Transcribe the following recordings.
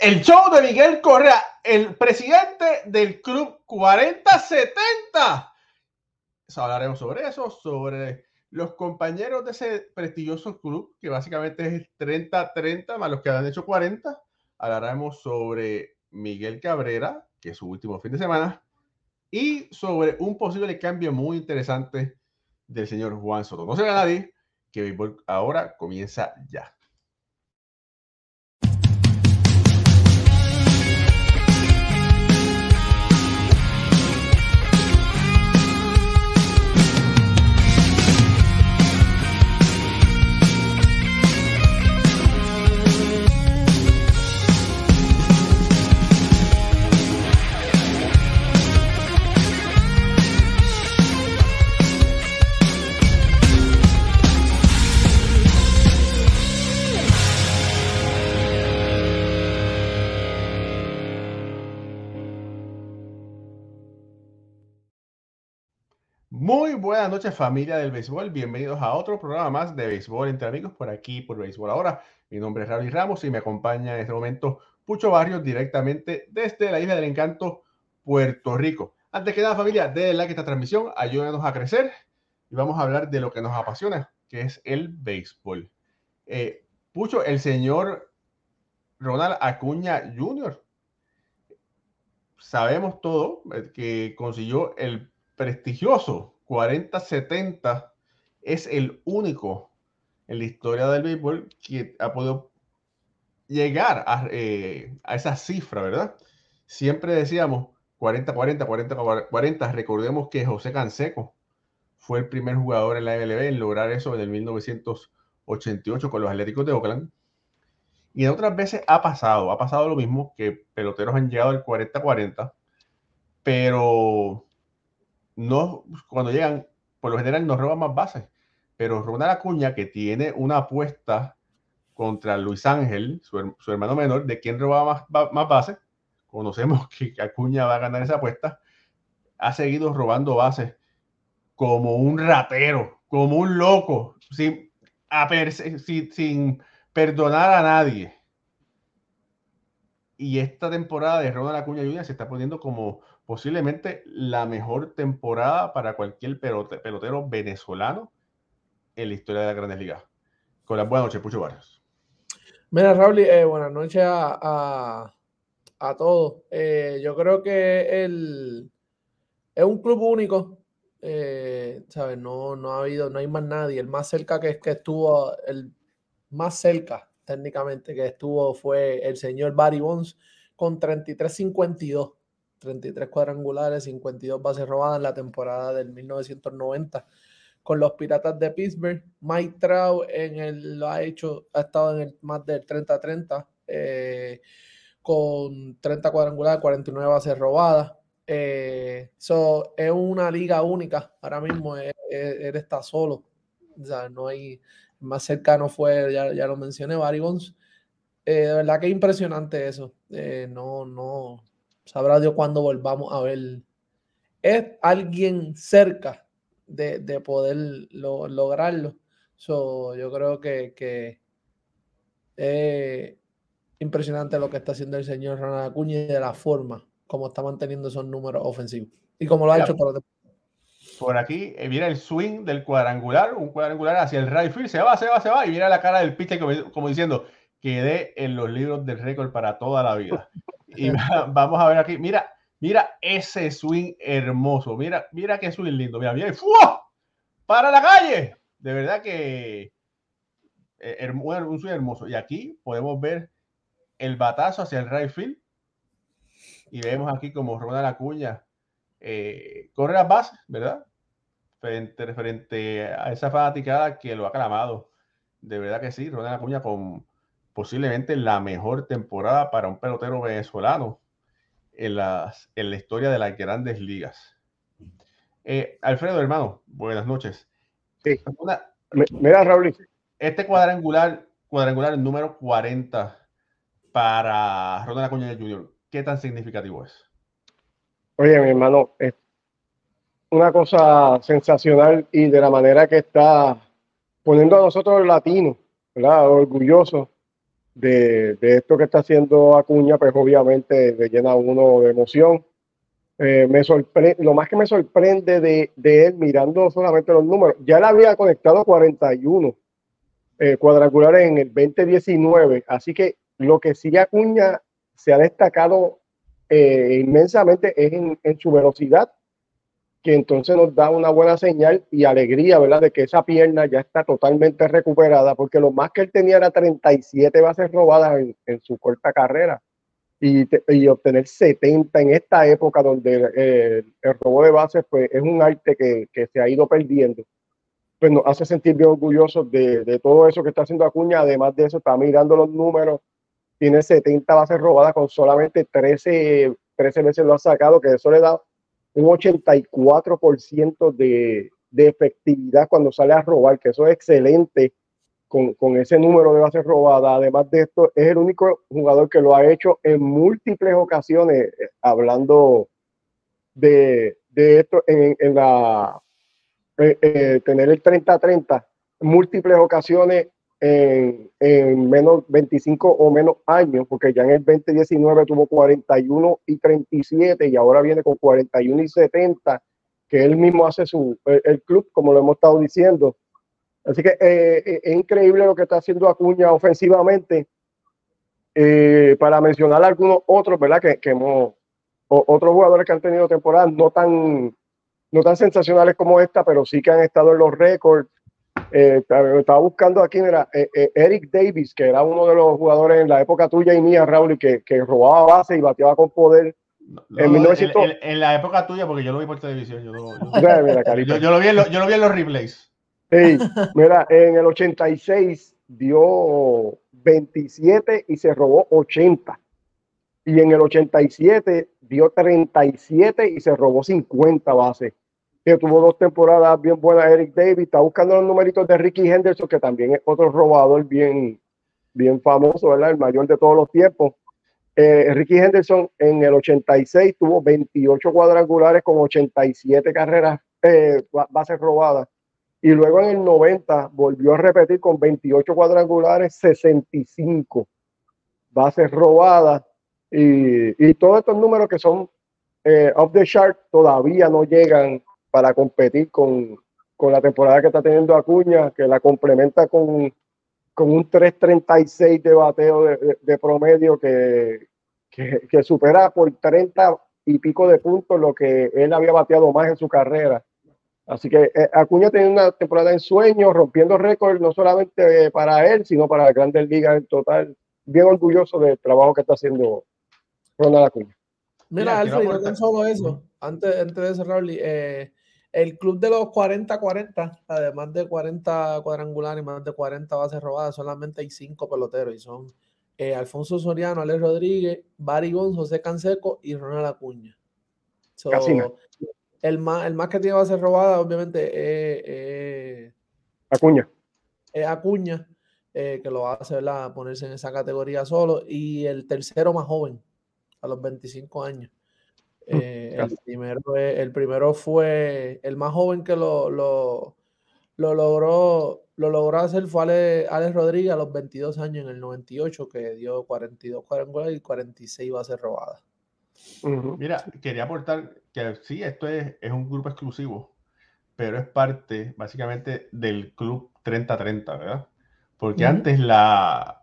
El show de Miguel Correa, el presidente del club 4070. hablaremos sobre eso, sobre los compañeros de ese prestigioso club, que básicamente es el 30-30 más los que han hecho 40. Hablaremos sobre Miguel Cabrera, que es su último fin de semana, y sobre un posible cambio muy interesante del señor Juan Soto. No se ve nadie, que ahora comienza ya. Muy buenas noches familia del béisbol, bienvenidos a otro programa más de béisbol entre amigos por aquí por béisbol ahora. Mi nombre es Raúl Ramos y me acompaña en este momento Pucho Barrios directamente desde la isla del encanto, Puerto Rico. Antes que nada familia, denle like a esta transmisión, ayúdanos a crecer y vamos a hablar de lo que nos apasiona, que es el béisbol. Eh, Pucho, el señor Ronald Acuña Jr. Sabemos todo eh, que consiguió el prestigioso 40-70 es el único en la historia del béisbol que ha podido llegar eh, a, esa cifra, ¿verdad? Siempre decíamos 40-40, 40-40. Recordemos que José Canseco fue el primer jugador en la MLB en lograr eso en el 1988 con los Atléticos de Oakland. Y en otras veces ha pasado, ha pasado lo mismo, que peloteros han llegado al 40-40, pero no, cuando llegan, por lo general nos roban más bases. Pero Ronald Acuña, que tiene una apuesta contra Luis Ángel, su, hermano menor, de quién robaba más, más bases, conocemos que Acuña va a ganar esa apuesta, ha seguido robando bases como un ratero, como un loco, sin, sin, sin perdonar a nadie. Y esta temporada de Ronald Acuña Jr. se está poniendo como posiblemente la mejor temporada para cualquier pelotero venezolano en la historia de la Grandes Ligas. Con las buenas noches, Pucho Barrios. Mira, Raúl, eh, buenas noches a, todos. Eh, yo creo que el, es un club único. Eh, ¿sabes? No, no ha habido, no hay más nadie. El más cerca que, que estuvo, el más cerca técnicamente que estuvo fue el señor Barry Bonds con 33-52 33 cuadrangulares, 52 bases robadas en la temporada del 1990 con los Piratas de Pittsburgh. Mike Trout en el, lo ha hecho, ha estado en el más del 30-30 eh, con 30 cuadrangulares, 49 bases robadas. Eh, es una liga única. Ahora mismo él, está solo. O sea, no hay más cercano fue, ya, ya lo mencioné, Barry Bonds. Eh, de verdad que impresionante eso. no, no, Sabrá Dios cuando volvamos a ver. Es alguien cerca de, poder lograrlo. yo creo que, es impresionante lo que está haciendo el señor Ronald Acuña y de la forma como está manteniendo esos números ofensivos. Y como lo ha hecho por, por aquí, eh, mira el swing del cuadrangular, un cuadrangular hacia el right field, se va, se va, se va, y mira la cara del pitcher como, como diciendo, quedé en los libros del récord para toda la vida. Y vamos a ver aquí, mira, mira ese swing hermoso, mira, mira qué swing lindo, mira, mira, para la calle. De verdad que eh, un swing hermoso. Y aquí podemos ver el batazo hacia el right field. Y vemos aquí como Ronald Acuña eh, corre las bases, ¿verdad? Frente, frente a esa fanaticada que lo ha clamado. De verdad que sí, Ronald Acuña con posiblemente la mejor temporada para un pelotero venezolano en, las, en la historia de las grandes ligas. Eh, Alfredo, hermano, buenas noches. Sí. mira, Raúl. Este cuadrangular, cuadrangular número 40 para Ronald Acuña Jr., ¿qué tan significativo es? Oye, mi hermano, es una cosa sensacional y de la manera que está poniendo a nosotros latinos, ¿verdad? Orgullosos de, esto que está haciendo Acuña, pues obviamente le llena uno de emoción. Eh, me sorprende, lo más que me sorprende de, él mirando solamente los números, ya él había conectado 41 eh, cuadrangulares en el 2019, así que lo que sí Acuña se ha destacado eh, inmensamente es en, su velocidad, que entonces nos da una buena señal y alegría, ¿verdad? De que esa pierna ya está totalmente recuperada, porque lo más que él tenía era 37 bases robadas en su corta carrera y, obtener 70 en esta época donde eh, el robo de bases pues, es un arte que, que, se ha ido perdiendo, pues nos hace sentir bien orgullosos de, de, todo eso que está haciendo Acuña. Además de eso, está mirando los números, tiene 70 bases robadas con solamente 13, 13 veces lo ha sacado, que eso le da un 84% de, de efectividad cuando sale a robar, que eso es excelente con, ese número de bases robadas. Además de esto, es el único jugador que lo ha hecho en múltiples ocasiones, eh, hablando de, esto en, la eh, eh, tener el 30-30, múltiples ocasiones en, en, menos 25 o menos años, porque ya en el 2019 tuvo 41 y 37 y ahora viene con 41 y 70, que él mismo hace su, el club, como lo hemos estado diciendo, Así que eh, eh, es increíble lo que está haciendo Acuña ofensivamente. Eh, para mencionar algunos otros, ¿verdad? Que, que hemos, otros jugadores que han tenido temporadas no tan, no tan sensacionales como esta, pero sí que han estado en los récords. Estaba buscando aquí, mira, Eric Davis, que era uno de los jugadores en la época tuya y mía, Raúl, y que, que robaba base y bateaba con poder. en, la época tuya, porque yo lo vi por televisión. Yo lo, yo, lo, vi, en yo lo vi en los replays. Mira, en el 86 dio 27 y se robó 80. Y en el 87 dio 37 y se robó 50 bases. Que tuvo dos temporadas bien buenas Eric Davis. Está buscando los numeritos de Ricky Henderson, que también es otro robador bien, bien famoso. El mayor de todos los tiempos. Eh, Ricky Henderson en el 86 tuvo 28 cuadrangulares con 87 carreras, eh, bases robadas y luego en el 90 volvió a repetir con 28 cuadrangulares, 65 bases robadas y, todos estos números que son eh, off the chart todavía no llegan para competir con, la temporada que está teniendo Acuña, que la complementa con, con un 3.36 de bateo de, promedio que, que, que supera por 30 y pico de puntos lo que él había bateado más en su carrera. Así que eh, Acuña tiene una temporada en sueño, rompiendo récord no solamente eh, para él, sino para las grandes ligas en total. Bien orgulloso del trabajo que está haciendo Ronald Acuña. Mira, Alfred, no tan solo eso. Antes, antes de cerrar, eh, el club de los 40-40, además de 40 cuadrangulares y más de 40 bases robadas, solamente hay cinco peloteros y son Alfonso Soriano, Alex Rodríguez, Barry Gonz, José Canseco y Ronald Acuña. Casi el más, el más que tiene base robada, obviamente, es Acuña. Es Acuña, eh, que lo hace a ponerse en esa categoría solo. Y el tercero más joven, a los 25 años. Eh, el, primero, el primero fue el más joven que lo, lo, logró lo logró hacer fue Alex, Rodríguez a los 22 años en el 98 que dio 42 cuadrangulares y 46 bases robadas. Mira, quería aportar que sí, esto es, un grupo exclusivo, pero es parte básicamente del club 30-30, ¿verdad? Porque antes la,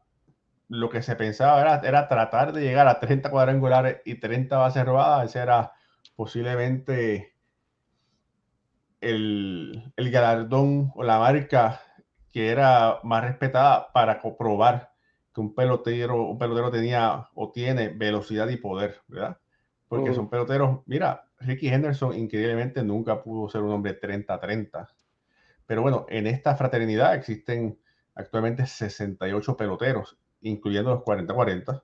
lo que se pensaba era, era, tratar de llegar a 30 cuadrangulares y 30 bases robadas. Ese era posiblemente el, el galardón o la marca que era más respetada para comprobar que un pelotero, un pelotero tenía o tiene velocidad y poder, ¿verdad? Porque son peloteros, mira, Ricky Henderson increíblemente nunca pudo ser un hombre 30-30. Pero bueno, en esta fraternidad existen actualmente 68 peloteros, incluyendo los 40-40.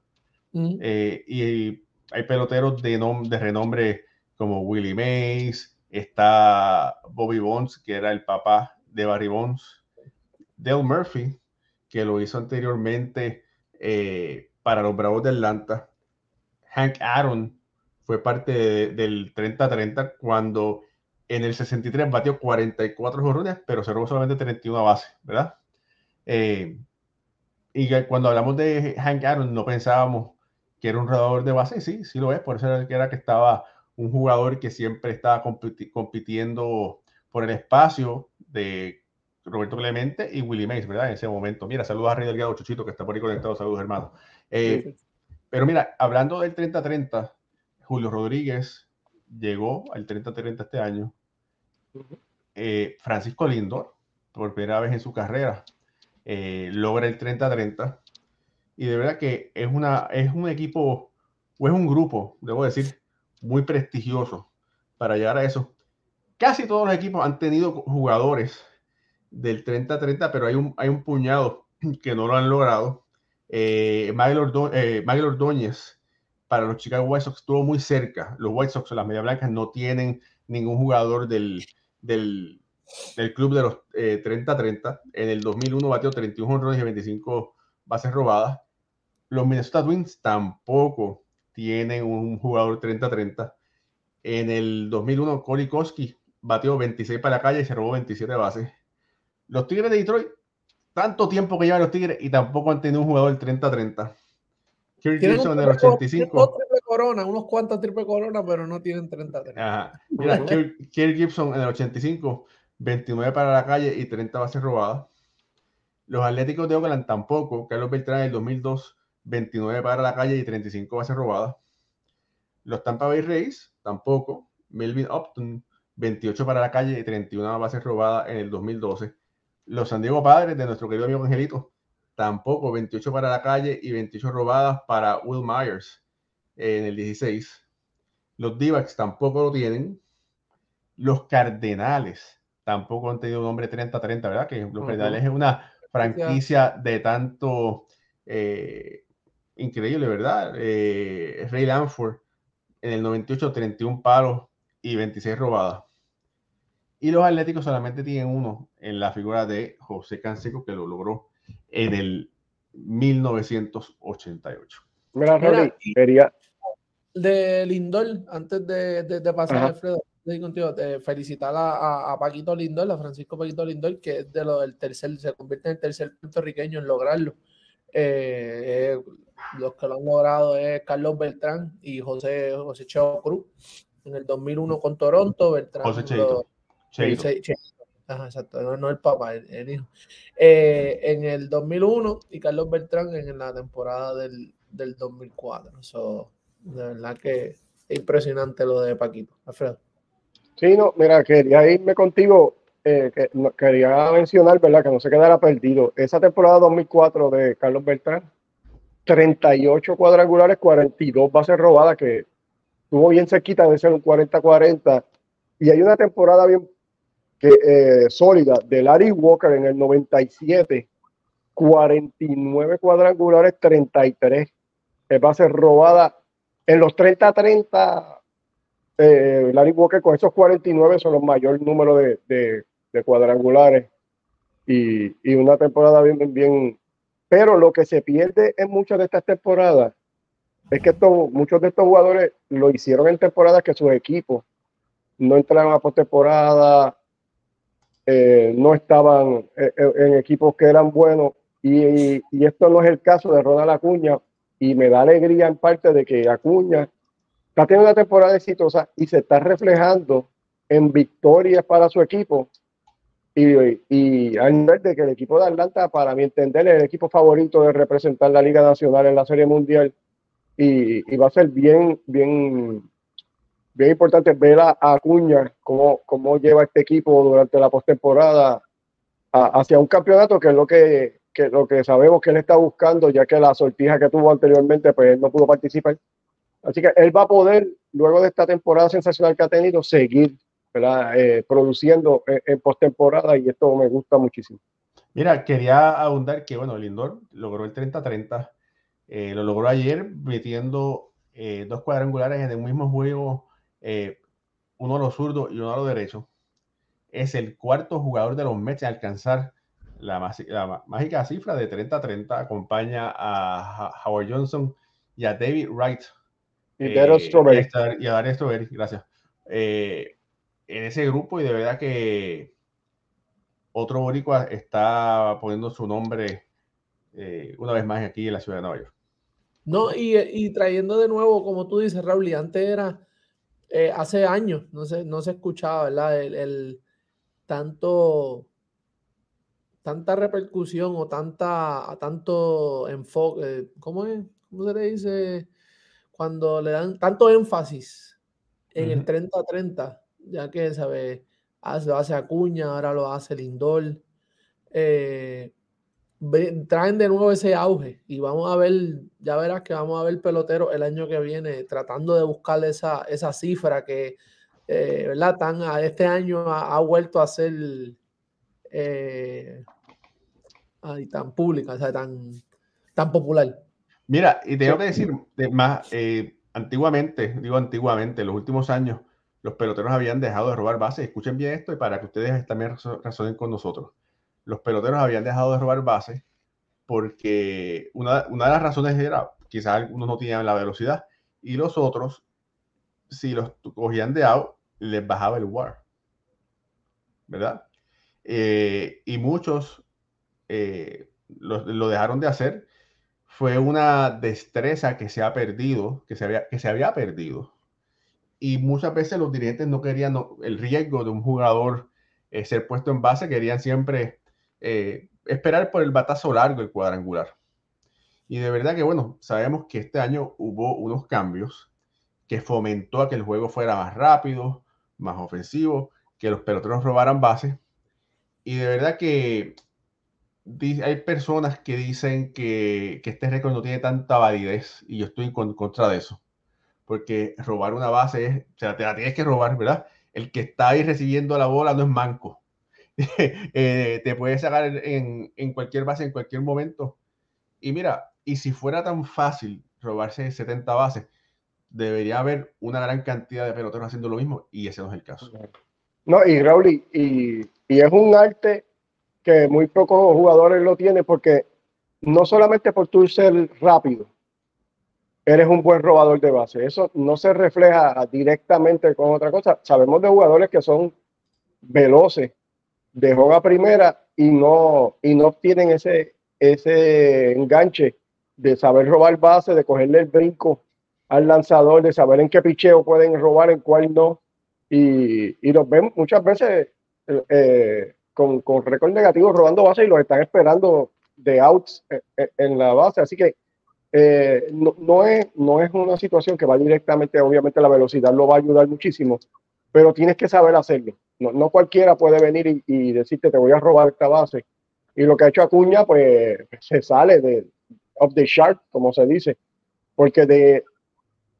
Eh, y hay peloteros de, de renombre como Willie Mays, está Bobby Bonds, que era el papá de Barry Bonds, Dale Murphy, que lo hizo anteriormente eh, para los Bravos de Atlanta, Hank Aaron, fue parte del 30-30 cuando en el 63 batió 44 jorrones, pero cerró solamente 31 bases, ¿verdad? Eh, y cuando hablamos de Hank Aaron, no pensábamos que era un jugador de base, sí, sí lo es, por eso era que, era que estaba un jugador que siempre estaba compitiendo por el espacio de Roberto Clemente y Willie Mays, ¿verdad? En ese momento. Mira, saludos a Rey Delgado Chuchito, que está por ahí conectado. Saludos, hermano. Eh, pero mira, hablando del 30-30, Julio Rodríguez llegó al 30-30 este año. Eh, Francisco Lindor, por primera vez en su carrera, eh, logra el 30-30. Y de verdad que es, una, es un equipo, o es un grupo, debo decir, muy prestigioso para llegar a eso. Casi todos los equipos han tenido jugadores del 30-30, pero hay un, hay un puñado que no lo han logrado. Eh, Miguel, Ordóñez para los Chicago White Sox estuvo muy cerca. Los White Sox, las Media Blancas, no tienen ningún jugador del, del, del club de los 30-30. Eh, en el 2001 batió 31 honrones y 25 bases robadas. Los Minnesota Twins tampoco tienen un jugador 30-30. En el 2001, Corey Koski batió 26 para la calle y se robó 27 bases. Los Tigres de Detroit, tanto tiempo que llevan los Tigres y tampoco han tenido un jugador 30-30. Kirk Gibson en el 85. Triple corona, unos cuantos triple corona, pero no tienen 30-30. Mira, Kirk, Gibson en el 85, 29 para la calle y 30 bases robadas. Los Atléticos de Oakland tampoco. Carlos Beltrán en el 2002, 29 para la calle y 35 bases robadas. Los Tampa Bay Rays tampoco. Melvin Upton, 28 para la calle y 31 bases robadas en el 2012. Los San Diego Padres de nuestro querido amigo Angelito, tampoco 28 para la calle y 28 robadas para Will Myers en el 16. Los d tampoco lo tienen. Los Cardenales tampoco han tenido un nombre 30-30, ¿verdad? Que los Cardenales es una franquicia de tanto eh, increíble, ¿verdad? Eh, Ray Lanford en el 98, 31 palos y 26 robadas. Y los Atléticos solamente tienen uno en la figura de José Canseco, que lo logró en el 1988. Mira, Mira quería... De Lindor, antes de, de, pasar, a Alfredo, contigo, felicitar a, Paquito Lindor, a Francisco Paquito Lindor, que es de lo del tercer, se convierte en el tercer puertorriqueño en lograrlo. Eh, eh, los que lo han logrado es Carlos Beltrán y José, José Cheo Cruz en el 2001 con Toronto. Beltrán José Cheito. Cheito. Ajá, exacto, no, el papá, el, hijo. Eh, en el 2001 y Carlos Beltrán en la temporada del, del 2004. Eso, de verdad que es impresionante lo de Paquito. Alfredo. Sí, no, mira, quería irme contigo, eh, que, quería mencionar, ¿verdad? Que no se quedara perdido. Esa temporada 2004 de Carlos Beltrán, 38 cuadrangulares, 42 bases robadas, que estuvo bien cerquita de ser un 40-40. Y hay una temporada bien que, eh, sólida de Larry Walker en el 97, 49 cuadrangulares, 33 bases robadas. En los 30-30 eh, Larry Walker con esos 49 son los mayor número de, cuadrangulares y, una temporada bien, bien. Pero lo que se pierde en muchas de estas temporadas es que muchos de estos jugadores lo hicieron en temporadas que sus equipos no entraron a postemporada, eh, no estaban eh, en equipos que eran buenos. Y, y, esto no es el caso de Ronald Acuña. Y me da alegría en parte de que Acuña está teniendo una temporada exitosa y se está reflejando en victorias para su equipo. Y, y al nivel de que el equipo de Atlanta, para mi entender, es el equipo favorito de representar la Liga Nacional en la Serie Mundial. Y, va a ser bien, bien, bien importante ver a, Acuña cómo, cómo lleva este equipo durante la postemporada hacia un campeonato que es lo que, que, lo que sabemos que él está buscando, ya que la sortija que tuvo anteriormente, pues él no pudo participar. Así que él va a poder, luego de esta temporada sensacional que ha tenido, seguir eh, produciendo en, postemporada y esto me gusta muchísimo. Mira, quería abundar que, bueno, Lindor logró el 30-30, eh, lo logró ayer metiendo eh, dos cuadrangulares en el mismo juego, uno a los zurdos y uno a los derechos. Es el cuarto jugador de los Mets en alcanzar la, la mágica cifra de 30-30. Acompaña a Howard Johnson y a David Wright y, eh, y, a Darius Strawberry, gracias. Eh, en ese grupo y de verdad que otro boricua está poniendo su nombre eh, una vez más aquí en la ciudad de Nueva York. No, y, trayendo de nuevo, como tú dices, Raúl, y antes era, eh, hace años, no se, no se escuchaba, ¿verdad? El, tanto, tanta repercusión o tanta, tanto enfoque, ¿cómo es? ¿Cómo se le dice? Cuando le dan tanto énfasis en el 30-30, ya que, ¿sabes? Lo hace Acuña, ahora lo hace Lindor. Eh, traen de nuevo ese auge y vamos a ver, ya verás que vamos a ver pelotero el año que viene tratando de buscar esa, esa cifra que, eh, ¿verdad? Tan, a este año ha, vuelto a ser eh, tan pública, o sea, tan, tan popular. Mira, y tengo que decir, más, eh, antiguamente, digo antiguamente, en los últimos años, los peloteros habían dejado de robar bases. Escuchen bien esto y para que ustedes también razonen con nosotros los peloteros habían dejado de robar bases porque una, de las razones era quizás algunos no tenían la velocidad y los otros, si los cogían de out, les bajaba el WAR. ¿Verdad? Eh, y muchos eh, lo, dejaron de hacer. Fue una destreza que se ha perdido, que se había, que se había perdido. Y muchas veces los dirigentes no querían el riesgo de un jugador eh, ser puesto en base, querían siempre eh, esperar por el batazo largo, el cuadrangular. Y de verdad que, bueno, sabemos que este año hubo unos cambios que fomentó a que el juego fuera más rápido, más ofensivo, que los peloteros robaran bases. Y de verdad que hay personas que dicen que, este récord no tiene tanta validez y yo estoy en contra de eso. Porque robar una base es, o sea, te la tienes que robar, ¿verdad? El que está ahí recibiendo la bola no es manco. Eh, te puedes sacar en, en, cualquier base, en cualquier momento. Y mira, y si fuera tan fácil robarse 70 bases, debería haber una gran cantidad de peloteros haciendo lo mismo y ese no es el caso. No, y Raúl, y, y es un arte que muy pocos jugadores lo tienen porque no solamente por tú ser rápido, eres un buen robador de base. Eso no se refleja directamente con otra cosa. Sabemos de jugadores que son veloces, dejó a primera y no, y no tienen ese, ese enganche de saber robar base, de cogerle el brinco al lanzador, de saber en qué picheo pueden robar, en cuál no. Y, y los ven muchas veces eh, eh, con, con récord negativo robando base y los están esperando de outs eh, en la base. Así que no, no, es, no es una situación que va directamente, obviamente la velocidad lo va a ayudar muchísimo, pero tienes que saber hacerlo. No, cualquiera puede venir y, decirte te voy a robar esta base. Y lo que ha hecho Acuña, pues se sale de of the shark, como se dice, porque de,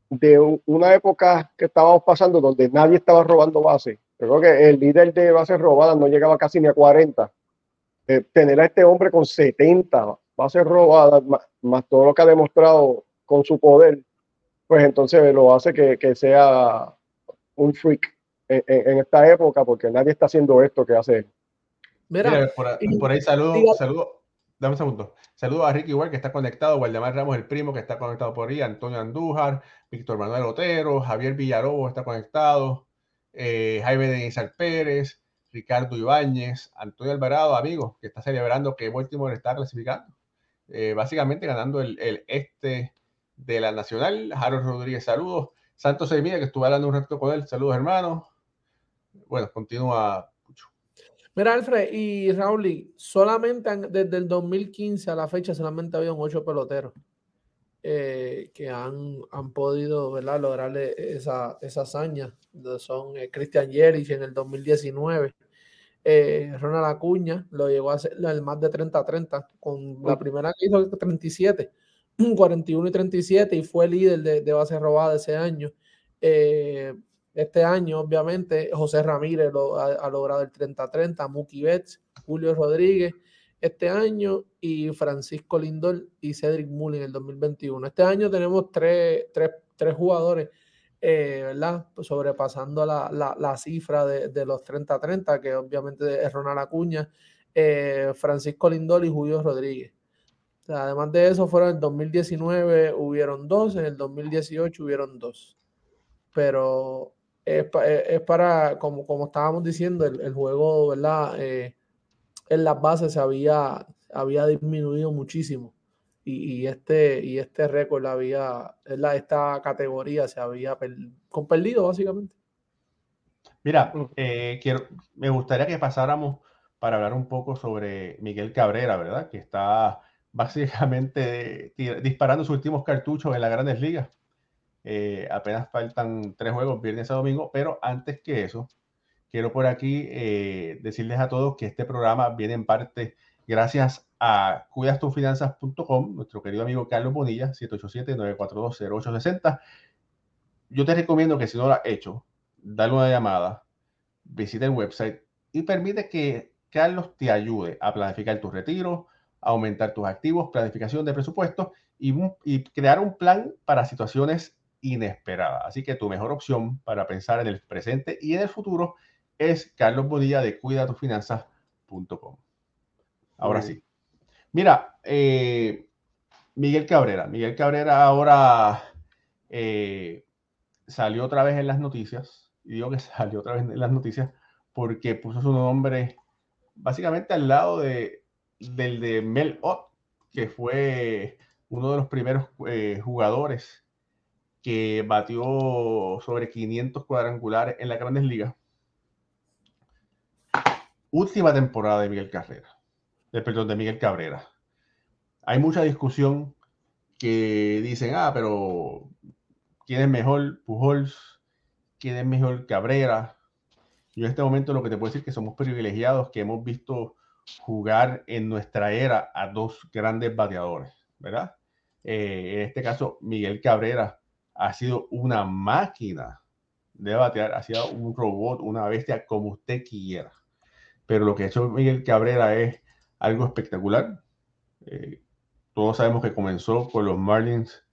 de una época que estábamos pasando donde nadie estaba robando bases, creo que el líder de bases robadas no llegaba casi ni a 40. Eh, tener a este hombre con 70 bases robadas, más, todo lo que ha demostrado con su poder, pues entonces lo hace que, que sea un freak en, esta época porque nadie está haciendo esto que hace. Mira, por, ahí saludo, saludo, dame un segundo. Saludo a Ricky igual que está conectado, Waldemar Ramos, el primo que está conectado por ahí, Antonio Andújar, Víctor Manuel Otero, Javier Villarobos está conectado, eh, Jaime Denizal Pérez, Ricardo Ibáñez, Antonio Alvarado, amigo, que está celebrando que Baltimore está clasificando. Eh, básicamente ganando el, el, este de la Nacional. Harold Rodríguez, saludos. Santos Semilla, que estuve hablando un rato con él, saludos hermanos bueno, continúa. Mira, Alfred y Raúl, solamente desde el 2015 a la fecha solamente habían ocho peloteros eh, que han, han, podido ¿verdad? lograrle esa, esa hazaña. Son eh, Christian Jerich en el 2019. Eh, Ronald Acuña lo llegó a hacer el más de 30-30, con la primera que hizo 37, 41 y 37, y fue líder de, de base robada ese año. Eh, este año, obviamente, José Ramírez lo, ha, logrado el 30-30, Muki Betts, Julio Rodríguez este año y Francisco Lindor y Cedric Mullin en el 2021. Este año tenemos tres, jugadores, eh, ¿verdad? Pues sobrepasando la, cifra de, los 30-30, que obviamente es Ronald Acuña, eh, Francisco Lindor y Julio Rodríguez. además de eso, fueron en el 2019 hubieron dos, en el 2018 hubieron dos. Pero es, es, para, como, como estábamos diciendo, el, el juego, ¿verdad? Eh, en las bases se había, había disminuido muchísimo. Y, este, y este récord había, esta categoría se había con perdido básicamente. Mira, eh, quiero, me gustaría que pasáramos para hablar un poco sobre Miguel Cabrera, ¿verdad? Que está básicamente disparando sus últimos cartuchos en las grandes ligas. Eh, apenas faltan tres juegos, viernes a domingo, pero antes que eso, quiero por aquí eh, decirles a todos que este programa viene en parte gracias a cuidastufinanzas.com, nuestro querido amigo Carlos Bonilla, 787-942-0860. Yo te recomiendo que si no lo has hecho, dale una llamada, visita el website y permite que Carlos te ayude a planificar tu retiro, aumentar tus activos, planificación de presupuestos y, y crear un plan para situaciones inesperadas. Así que tu mejor opción para pensar en el presente y en el futuro es Carlos Bonilla de cuidatufinanzas.com. Ahora sí. Mira, eh, Miguel Cabrera. Miguel Cabrera ahora eh, salió otra vez en las noticias. Y digo que salió otra vez en las noticias porque puso su nombre básicamente al lado de, del de Mel Ott, que fue uno de los primeros eh, jugadores que batió sobre 500 cuadrangulares en las grandes ligas. Última temporada de Miguel Carrera, perdón, de Miguel Cabrera. Hay mucha discusión que dicen, ah, pero ¿quién es mejor? Pujols, ¿quién es mejor Cabrera? Yo en este momento lo que te puedo decir es que somos privilegiados, que hemos visto jugar en nuestra era a dos grandes bateadores, ¿verdad? Eh, en este caso, Miguel Cabrera ha sido una máquina de batear, ha sido un robot, una bestia, como usted quiera. Pero lo que ha hecho Miguel Cabrera es algo espectacular. Eh, todos sabemos que comenzó con los Marlins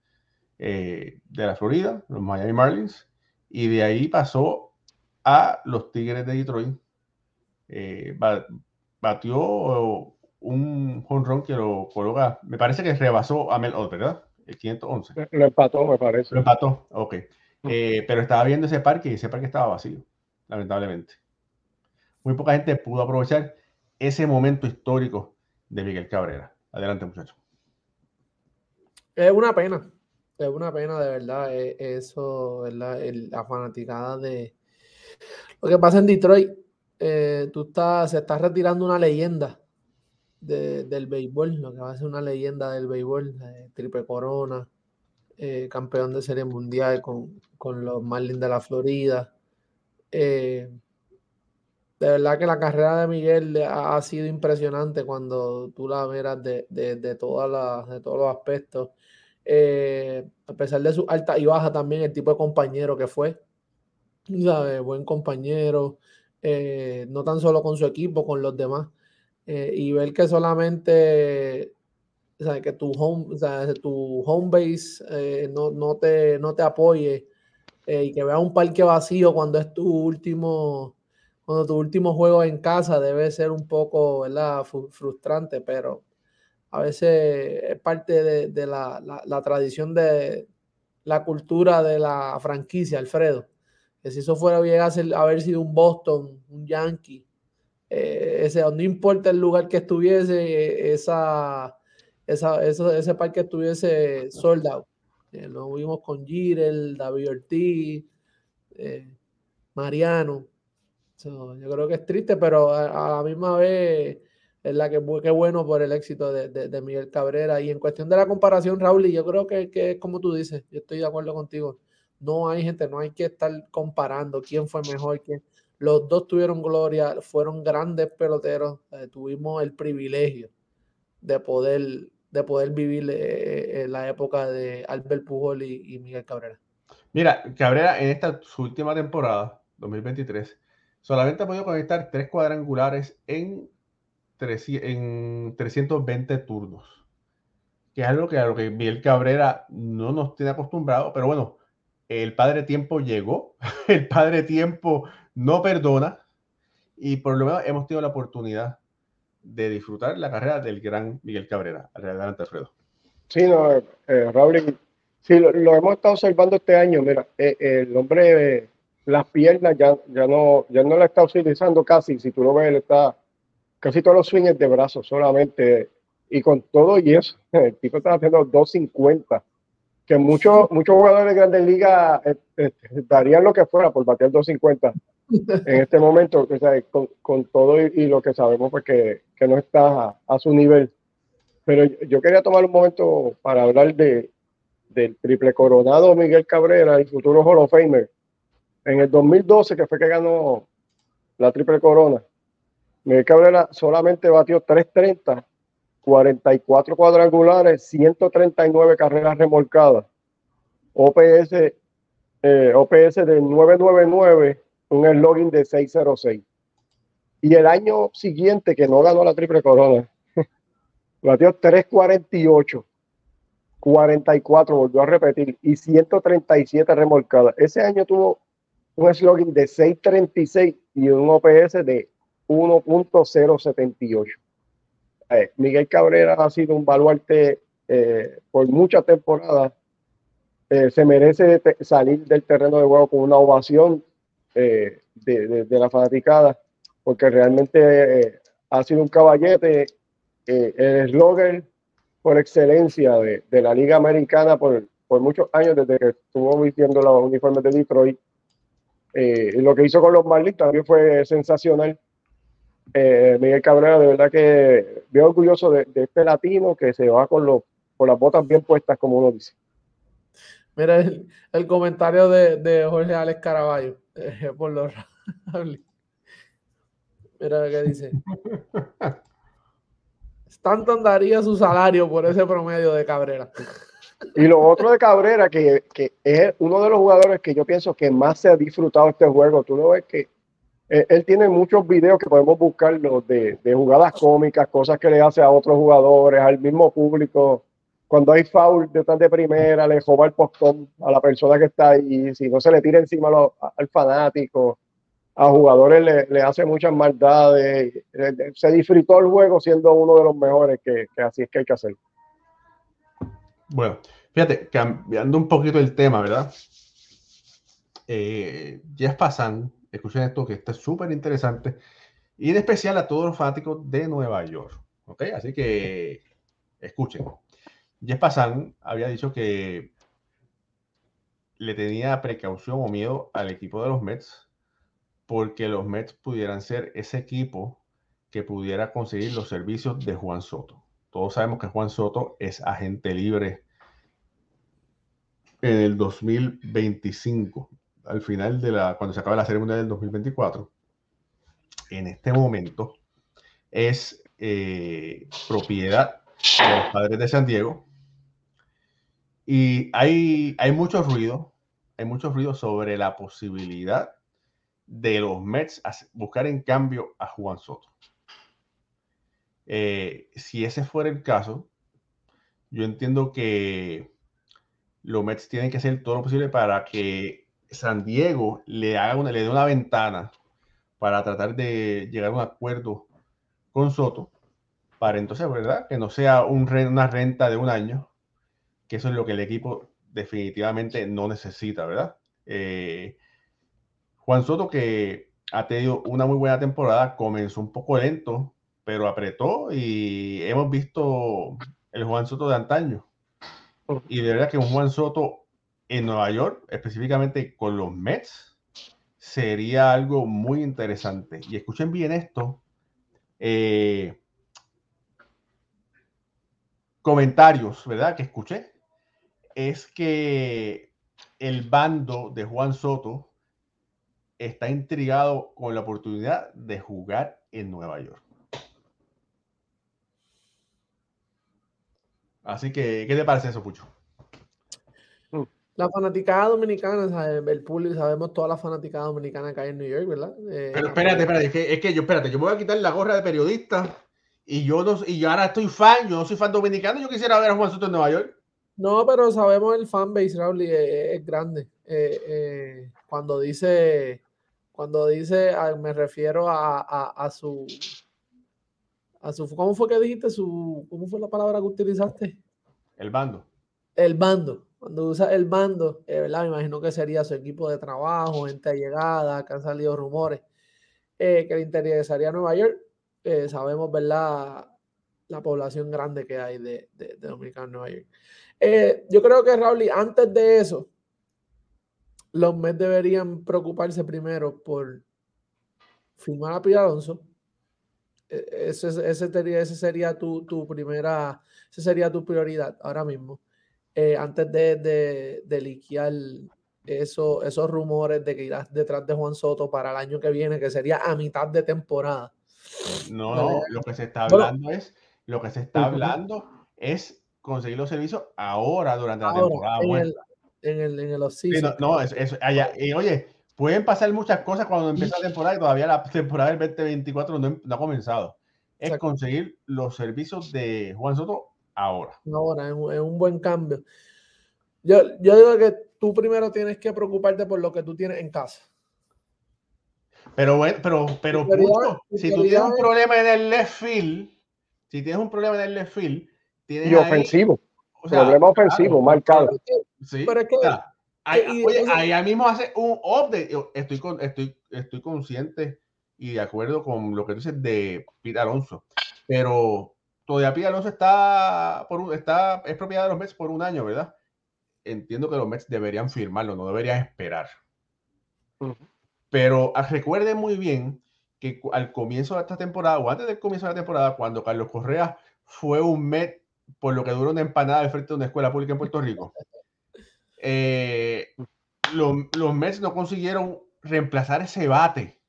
eh, de la Florida, los Miami Marlins, y de ahí pasó a los Tigres de Detroit. Eh, batió un home que lo coloca, me parece que rebasó a Mel Ott, ¿verdad? El 511. Lo empató, me parece. Lo empató, ok. Mm. Eh, pero estaba viendo ese parque y ese parque estaba vacío, lamentablemente. Muy poca gente pudo aprovechar ese momento histórico de Miguel Cabrera. Adelante, muchachos. Es una pena, es una pena de verdad eh, eso, la fanaticada de lo que pasa en Detroit. Eh, tú estás, se está retirando una leyenda del béisbol, lo que va a ser una leyenda del béisbol, triple corona, eh, campeón de serie mundial con, los Marlins de la Florida. De verdad que la carrera de Miguel ha, sido impresionante cuando tú la miras de, de, todas de todos los aspectos. a pesar de su alta y baja también, el tipo de compañero que fue, buen compañero, eh, no tan solo con su equipo, con los demás. Eh, y ver que solamente sea, que tu home, sea, tu home base eh, no, no, te, no te apoye y que veas un parque vacío cuando es tu último, cuando tu último juego en casa debe ser un poco ¿verdad? frustrante, pero a veces es parte de, la, tradición de la cultura de la franquicia, Alfredo que si eso fuera llegase a haber sido un Boston, un Yankee, eh, no importa el lugar que estuviese, esa, esa, ese parque estuviese soldado. Eh, lo vimos con Girel, David Ortiz, eh, Mariano. Yo creo que es triste, pero a, la misma vez es la que qué bueno por el éxito de, de, Miguel Cabrera. Y en cuestión de la comparación, Raúl, yo creo que, que como tú dices, yo estoy de acuerdo contigo no hay gente, no hay que estar comparando quién fue mejor, quién. Los dos tuvieron gloria, fueron grandes peloteros, eh, tuvimos el privilegio de poder, de poder vivir eh, la época de Albert Pujol y, Miguel Cabrera. Mira, Cabrera en esta su última temporada, 2023, solamente ha podido conectar tres cuadrangulares en, en 320 turnos, que es algo que a lo que Miguel Cabrera no nos tiene acostumbrado, pero bueno, el Padre Tiempo llegó, el Padre Tiempo no perdona y por lo menos hemos tenido la oportunidad de disfrutar la carrera del gran Miguel Cabrera. Adelante, Alfredo. Sí, no, eh, Raúl, sí, lo, hemos estado observando este año. Mira, eh, el hombre, las piernas ya, ya, no, ya no la está utilizando casi. Si tú lo ves, él está casi todos los swings de brazos, solamente y con todo y eso, el tipo está haciendo 250. Que muchos, muchos jugadores de grandes ligas eh, eh, darían lo que fuera por bater 250 en este momento, con, con, todo y, lo que sabemos, pues que, que no está a, su nivel. Pero yo, quería tomar un momento para hablar de, del triple coronado Miguel Cabrera, el futuro Hall of Famer. En el 2012, que fue que ganó la triple corona, Miguel Cabrera solamente batió 330, 44 cuadrangulares, 139 carreras remolcadas, OPS, eh, OPS de 999 un eslogan de 606. Y el año siguiente, que no ganó la triple corona, batió 348, 44, volvió a repetir, y 137 remolcadas. Ese año tuvo un eslogan de 636 y un OPS de 1.078. Eh, Miguel Cabrera ha sido un baluarte eh, por muchas temporadas. Eh, se merece salir del terreno de juego con una ovación eh, de, la fanaticada, porque realmente eh, ha sido un caballete, el eslogan por excelencia de, la Liga Americana por, por muchos años, desde que estuvo vistiendo los uniformes de Detroit. Lo que hizo con los Marlins también fue sensacional. Miguel Cabrera, de verdad que veo orgulloso de, este latino que se va con, los, con las botas bien puestas, como uno dice. Mira el, comentario de, de Jorge Alex Caraballo. por lo Mira qué dice. Stanton daría su salario por ese promedio de Cabrera. Y lo otro de Cabrera, que, es uno de los jugadores que yo pienso que más se ha disfrutado este juego. Tú lo ves que eh, él, tiene muchos videos que podemos buscar de, de jugadas cómicas, cosas que le hace a otros jugadores, al mismo público cuando hay foul detrás de primera, le joba el postón a la persona que está ahí, si no se le tira encima al fanático, a jugadores le, hace muchas maldades, se disfrutó el juego siendo uno de los mejores, que, así es que hay que hacer. Bueno, fíjate, cambiando un poquito el tema, ¿verdad? Eh, Jeff Passan, escuchen esto que está súper interesante, y en especial a todos los fanáticos de Nueva York, ¿ok? Así que escuchen. Jeff Passan había dicho que le tenía precaución o miedo al equipo de los Mets porque los Mets pudieran ser ese equipo que pudiera conseguir los servicios de Juan Soto. Todos sabemos que Juan Soto es agente libre en el 2025, al final de la, cuando se acaba la del 2024. En este momento es eh, propiedad de los padres de San Diego y hay, hay mucho ruido, hay mucho ruido sobre la posibilidad de los Mets buscar en cambio a Juan Soto. Eh, si ese fuera el caso, yo entiendo que los Mets tienen que hacer todo lo posible para que San Diego le haga una, le dé una ventana para tratar de llegar a un acuerdo con Soto, para entonces, ¿verdad? Que no sea un, una renta de un año, que eso es lo que el equipo definitivamente no necesita, ¿verdad? Eh, Juan Soto, que ha tenido una muy buena temporada, comenzó un poco lento, pero apretó y hemos visto el Juan Soto de antaño. Y de verdad que un Juan Soto en Nueva York, específicamente con los Mets, sería algo muy interesante. Y escuchen bien esto. Eh, comentarios, ¿verdad? Que escuché es que el bando de Juan Soto está intrigado con la oportunidad de jugar en Nueva York. Así que, ¿qué te parece eso, Pucho? La fanaticada dominicana, el público, sabemos toda la fanaticada dominicana que hay en New York, ¿verdad? Eh, Pero espérate, espérate, es que, es que, yo, espérate, yo me voy a quitar la gorra de periodista y yo no, y yo ahora estoy fan, yo no soy fan dominicano, yo quisiera ver a Juan Soto en Nueva York. No, pero sabemos el fanbase, Raúl, y es, grande. Eh, eh, cuando dice, cuando dice, me refiero a, su, a su, ¿cómo fue que dijiste? Su, ¿Cómo fue la palabra que utilizaste? El bando. El bando. Cuando usa el bando, eh, ¿verdad? Me imagino que sería su equipo de trabajo, gente allegada, que han salido rumores, que le interesaría a Nueva York. sabemos, ¿verdad? la población grande que hay de, de, de Dominicanos en Nueva York. Eh, yo creo que Raúl, antes de eso, los Mets deberían preocuparse primero por firmar a Pete Alonso. E, ese, ese, sería, ese sería tu, tu, primera, ese sería tu prioridad ahora mismo. Eh, antes de, de, de liquear eso, esos rumores de que irás detrás de Juan Soto para el año que viene, que sería a mitad de temporada. No, no, lo que se está hablando es, lo que se está hablando es conseguir los servicios ahora durante la temporada. En el, en el, en el sí, no, no, es, es allá, y oye, pueden pasar muchas cosas cuando empieza la temporada y todavía la temporada del 2024 no, no ha comenzado. Es conseguir los servicios de Juan Soto ahora. Ahora, es un, es un buen cambio. Yo, yo digo que tú primero tienes que preocuparte por lo que tú tienes en casa. Pero bueno, pero, pero Pucho, si tú tienes un problema en el left field, si tienes un problema en el left field, tienes y ofensivo. o sea, problema ofensivo, marcado. Sí, pero es que, ahí, oye, ahí mismo hace un update. Estoy, con, estoy, estoy consciente y de acuerdo con lo que dices de Pete Alonso, pero todavía Pete Alonso está, por está, es propiedad de los Mets por un año, ¿verdad? entiendo que los Mets deberían firmarlo, no deberían esperar. Pero ah, recuerden muy bien que al comienzo de esta temporada, o antes del comienzo de la temporada, cuando Carlos Correa fue un Met por lo que duró una empanada de frente de una escuela pública en Puerto Rico, eh, los, los Mets no consiguieron reemplazar ese bate.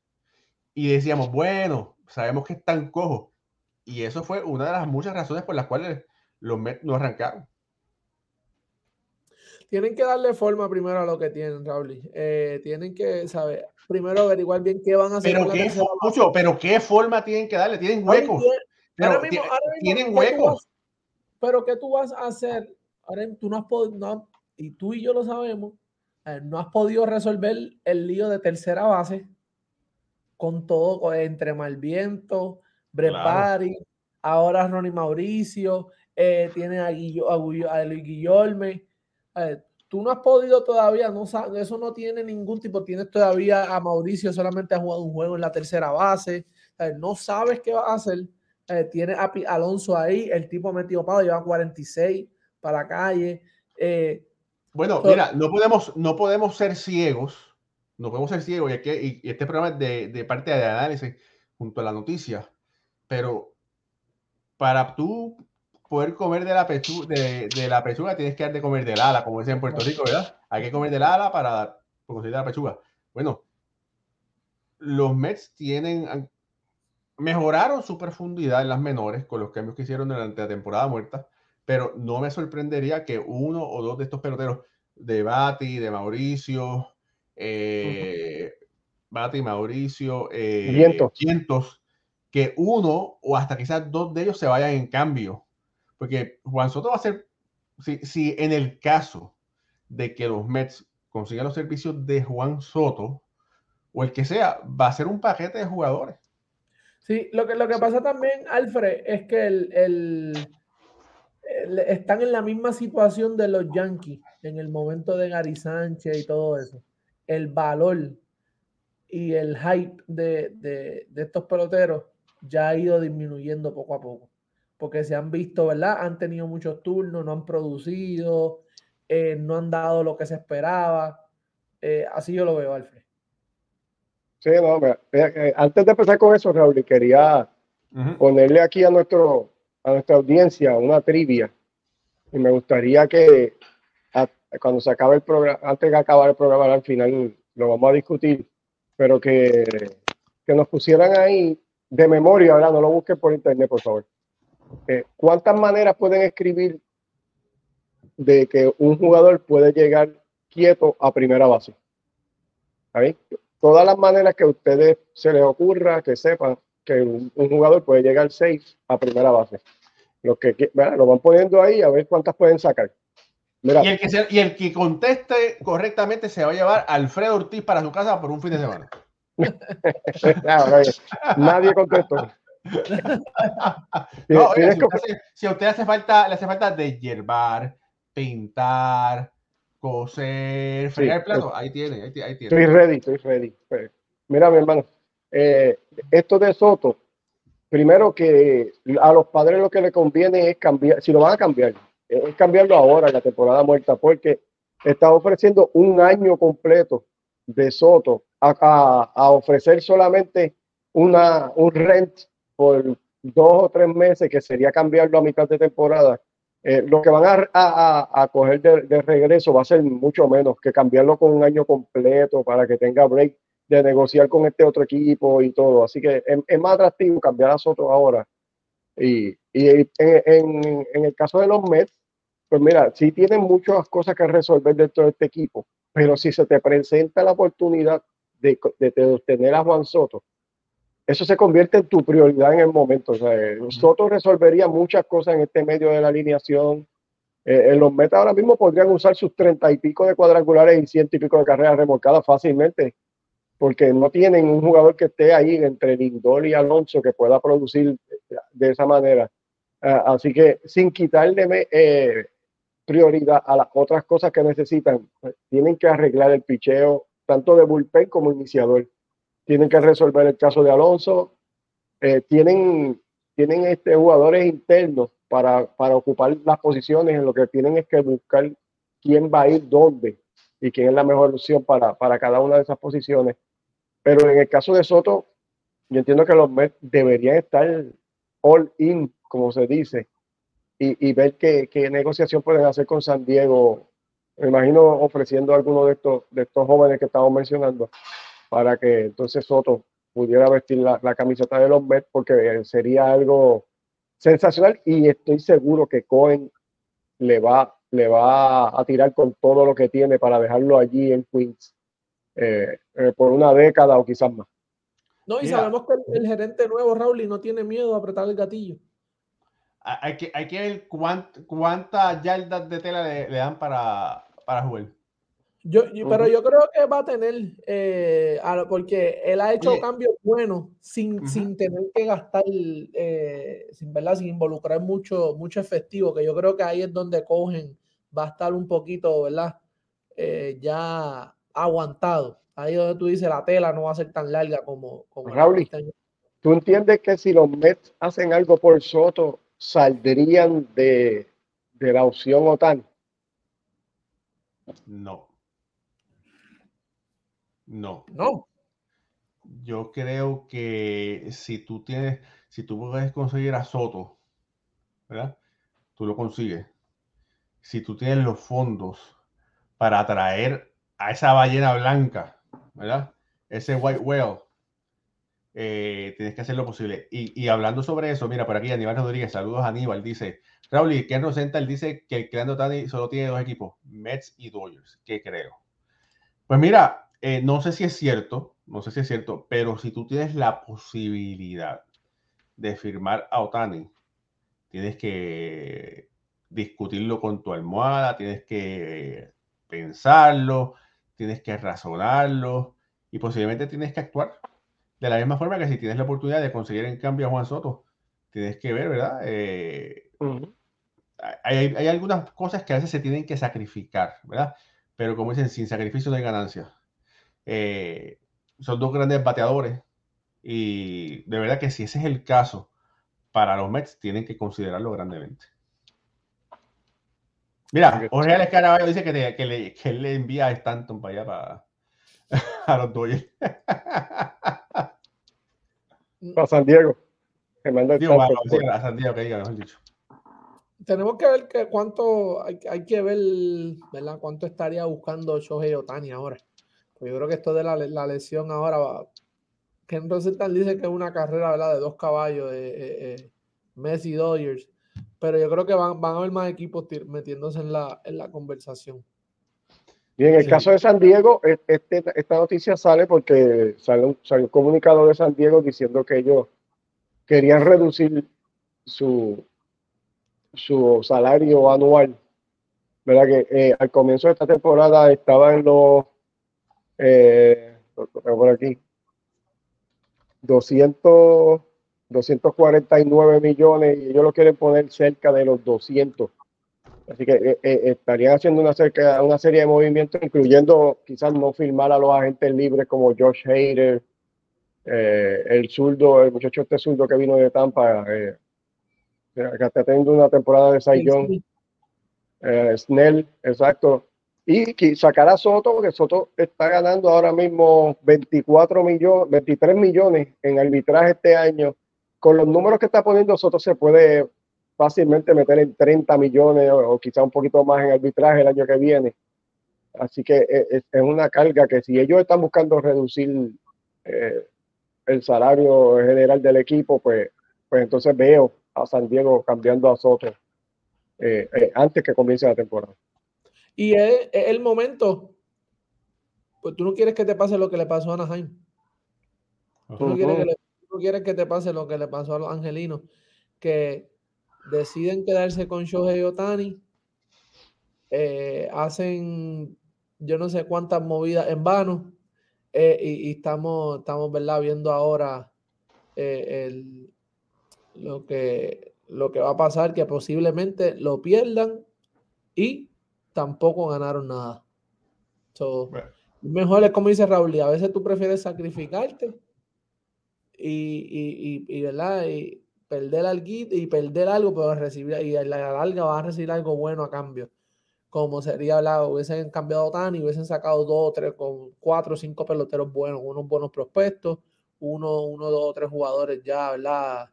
Y decíamos, bueno, sabemos que es tan cojo. Y eso fue una de las muchas razones por las cuales los Mets no arrancaron tienen que darle forma primero a lo que tienen, Raúl. Eh, tienen que saber, primero averiguar bien qué van a hacer. Pero, qué, mucho, pero qué forma tienen que darle, tienen huecos. tienen huecos. pero ¿qué tú vas a hacer? Ahora tú no has podido, y tú y yo lo sabemos, eh, no has podido resolver el lío de tercera base con todo, entre Malviento, Brepari, ahora Ronnie Mauricio, eh, tiene a, a Luis Guillorme. Tú no has podido todavía, no eso no tiene ningún tipo, tienes todavía a Mauricio, solamente ha jugado un juego en la tercera base, no sabes qué va a hacer, tiene a Alonso ahí, el tipo metido para lleva 46 para la calle. Eh, bueno, mira, no podemos, no podemos ser ciegos, no podemos ser ciegos, y, aquí, y este programa es de, de parte de análisis junto a la noticia, pero para tú poder comer de la, pechuga, de, de, la pechuga, tienes que dar de comer del ala, como dicen en Puerto Rico, ¿verdad? Hay que comer del ala para conseguir la pechuga. Bueno, los Mets tienen, mejoraron su profundidad en las menores con los cambios que hicieron durante la temporada muerta, pero no me sorprendería que uno o dos de estos peloteros de Bati, de Mauricio, eh, Bati, Mauricio, eh, que uno o hasta quizás dos de ellos se vayan en cambio. Porque Juan Soto va a ser, si, si en el caso de que los Mets consigan los servicios de Juan Soto, o el que sea, va a ser un paquete de jugadores. Sí, lo que, lo que pasa también, Alfred, es que el, el, están en la misma situación de los Yankees en el momento de Gary Sánchez y todo eso. El valor y el hype de, de, de estos peloteros ya ha ido disminuyendo poco a poco porque se han visto, ¿verdad? Han tenido muchos turnos, no han producido, eh, no han dado lo que se esperaba. Eh, así yo lo veo, Alfred. Sí, no, eh, antes de empezar con eso, Raúl, quería ponerle aquí a, nuestro, a nuestra audiencia una trivia. Y me gustaría que cuando se acabe el programa, antes de acabar el programa, al final lo vamos a discutir, pero que, que nos pusieran ahí de memoria, ¿verdad? No lo busquen por internet, por favor. Eh, ¿cuántas maneras pueden escribir de que un jugador puede llegar quieto a primera base? ¿Ahí? Todas las maneras que a ustedes se les ocurra, que sepan que un, jugador puede llegar seis a primera base. Lo que lo van poniendo ahí a ver cuántas pueden sacar. y, el que y el que conteste correctamente se va a llevar a Alfredo Ortiz para su casa por un fin de semana. nadie contestó. si, a usted hace falta, le hace falta de hierbar, pintar, coser, fregar el plato, ahí tiene, ahí, tiene. Estoy ready, estoy ready. Pues, mira, mi hermano, eh, esto de Soto, primero que a los padres lo que le conviene es cambiar, si lo van a cambiar, es cambiarlo ahora en la temporada muerta, porque está ofreciendo un año completo de Soto a, ofrecer solamente una, un rent por dos o tres meses, que sería cambiarlo a mitad de temporada. Eh, lo que van a, a, a coger de, de, regreso va a ser mucho menos que cambiarlo con un año completo para que tenga break de negociar con este otro equipo y todo. Así que es, es más atractivo cambiar a Soto ahora. Y, y en, en, en, el caso de los Mets, pues mira, sí tienen muchas cosas que resolver dentro de este equipo, pero si se te presenta la oportunidad de, de, de obtener a Juan Soto, eso se convierte en tu prioridad en el momento. O sea, Soto resolvería muchas cosas en este medio de la alineación. Eh, en los Mets ahora mismo podrían usar sus treinta y pico de cuadrangulares y ciento y pico de carreras remolcadas fácilmente, porque no tienen un jugador que esté ahí entre Lindor y Alonso que pueda producir de esa manera. Uh, así que sin quitarle eh, prioridad a las otras cosas que necesitan. Tienen que arreglar el picheo, tanto de bullpen como iniciador. Tienen que resolver el caso de Alonso. Eh, tienen, tienen este, jugadores internos para, para ocupar las posiciones. En lo que tienen es que buscar quién va a ir dónde y quién es la mejor opción para, para cada una de esas posiciones. Pero en el caso de Soto, yo entiendo que los Mets deberían estar all in, como se dice, y, ver qué, qué, negociación pueden hacer con San Diego. Me imagino ofreciendo a alguno de estos, de estos jóvenes que estamos mencionando para que entonces Soto pudiera vestir la, la camiseta de los Mets porque sería algo sensacional y estoy seguro que Cohen le va, le va a tirar con todo lo que tiene para dejarlo allí en Queens eh, eh, por una década o quizás más. No, y Mira, sabemos que el, el, gerente nuevo, Raúl, no tiene miedo a apretar el gatillo hay que, hay que ver cuánt, cuántas yardas de tela le, le, dan para, para jugar. Yo, yo, pero yo creo que va a tener, eh, porque él ha hecho Oye. cambios buenos sin, uh -huh. sin tener que gastar, eh, sin, ¿verdad? sin involucrar mucho, mucho efectivo, que yo creo que ahí es donde cogen, va a estar un poquito, ¿verdad? Eh, ya aguantado. Ahí donde tú dices la tela no va a ser tan larga como... como Raúl, ¿tú entiendes que si los Mets hacen algo por Soto, saldrían de, de la opción OTAN? No. No. No. Yo creo que si tú tienes, si tú puedes conseguir a Soto, ¿verdad? Tú lo consigues. Si tú tienes los fondos para atraer a esa ballena blanca, ¿verdad? Ese white whale, eh, tienes que hacer lo posible. Y, hablando sobre eso, mira, por aquí Aníbal Rodríguez, saludos a Aníbal, dice, Raúl, y Ken Rosenthal dice que el Clan Tani solo tiene dos equipos, Mets y Dodgers, que creo. Pues mira, eh, no sé si es cierto, no sé si es cierto, pero si tú tienes la posibilidad de firmar a Otani, tienes que discutirlo con tu almohada, tienes que pensarlo, tienes que razonarlo y posiblemente tienes que actuar. De la misma forma que si tienes la oportunidad de conseguir en cambio a Juan Soto, tienes que ver, ¿verdad? Eh, uh -huh. hay, hay, algunas cosas que a veces se tienen que sacrificar, ¿verdad? Pero como dicen, sin sacrificio no hay ganancia. Eh, son dos grandes bateadores y de verdad que si ese es el caso para los Mets, tienen que considerarlo grandemente. Mira, Jorge Alex Caraballo dice que, te, que, le, que le envía a Stanton para allá, para, a los Dodgers. a San Diego. Que manda Digo, a, a, San Diego, que diga, mejor dicho. Tenemos que ver que cuánto, hay, hay, que ver, ¿verdad? Cuánto estaría buscando Shohei Otani ahora. Pues yo creo que esto de la, la lesión ahora va. Ken Rosenthal dice que es una carrera, ¿verdad? De dos caballos, de eh, eh, Messi y Dodgers. Pero yo creo que van, van a haber más equipos metiéndose en la, en la conversación. Y en el sí. caso de San Diego, e, este, esta noticia sale porque sale un, sale un, comunicado de San Diego diciendo que ellos querían reducir su, su salario anual. ¿Verdad? Que eh, al comienzo de esta temporada estaba en los, eh, por aquí, 200, 249 millones y ellos lo quieren poner cerca de los 200 Así que eh, eh, estarían haciendo una, cerca, una, serie de movimientos, incluyendo quizás no firmar a los agentes libres como Josh Hader Eh, el zurdo, el muchacho este zurdo que vino de Tampa, eh, que está teniendo una temporada de Saiyón, Snell, exacto. Y sacar a Soto, porque Soto está ganando ahora mismo 24 millones, 23 millones en arbitraje este año. Con los números que está poniendo Soto se puede fácilmente meter en 30 millones o, quizá un poquito más en arbitraje el año que viene. Así que eh, es, es una carga que si ellos están buscando reducir eh, el salario general del equipo, pues, pues entonces veo a San Diego cambiando a Soto eh, antes que comience la temporada. Y es, el momento, pues tú no quieres que te pase lo que le pasó a Anaheim. Tú no, quieres que quieres que te pase lo que le pasó a los angelinos, que deciden quedarse con Shohei Otani, eh, hacen yo no sé cuántas movidas en vano, eh, y, estamos, estamos ¿verdad? viendo ahora eh, el, lo, que, lo que va a pasar, que posiblemente lo pierdan y tampoco ganaron nada. Mejor es como dice Raúl, y a veces tú prefieres sacrificarte y, y, y, ¿verdad? y perder algo y perder algo, pero recibir, y a la larga vas a recibir algo bueno a cambio. Como sería hablado, hubiesen cambiado tan y hubiesen sacado dos, tres, con cuatro o cinco peloteros buenos, unos buenos prospectos, uno, uno, dos o tres jugadores ya, ¿verdad?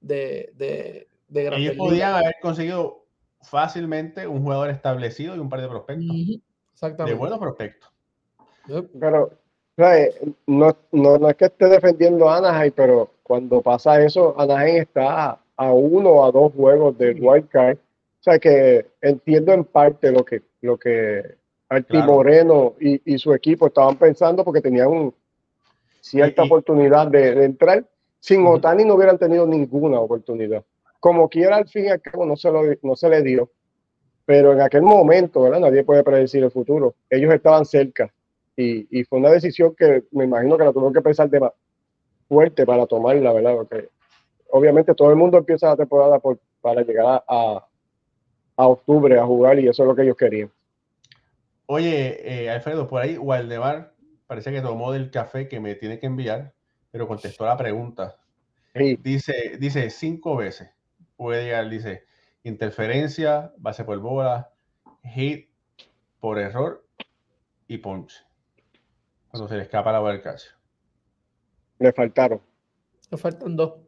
De, de, de Ellos podían haber conseguido fácilmente un jugador establecido y un par de prospectos. Exactamente. De buenos prospectos. Pero no, no, es que esté defendiendo a Anaheim, pero cuando pasa eso, Anaheim está a uno o a dos juegos del wild card. O sea que entiendo en parte lo que, lo que Arti Moreno y, su equipo estaban pensando porque tenían cierta oportunidad de, entrar. Sin Otani no hubieran tenido ninguna oportunidad como quiera al fin y al cabo no se, lo, no se le dio, pero en aquel momento, ¿verdad? Nadie puede predecir el futuro. Ellos estaban cerca y, y fue una decisión que me imagino que la tuvieron que pensar de más fuerte para tomarla, ¿verdad? Porque obviamente todo el mundo empieza la temporada por, para llegar a, a, octubre a jugar y eso es lo que ellos querían. Oye, eh, Alfredo, por ahí Waldemar parece que tomó del café que me tiene que enviar, pero contestó la pregunta. Dice, dice cinco veces puede llegar, dice, interferencia, base por bola, hit por error y punch. Cuando se le escapa la cacho. Le faltaron. Le faltan dos.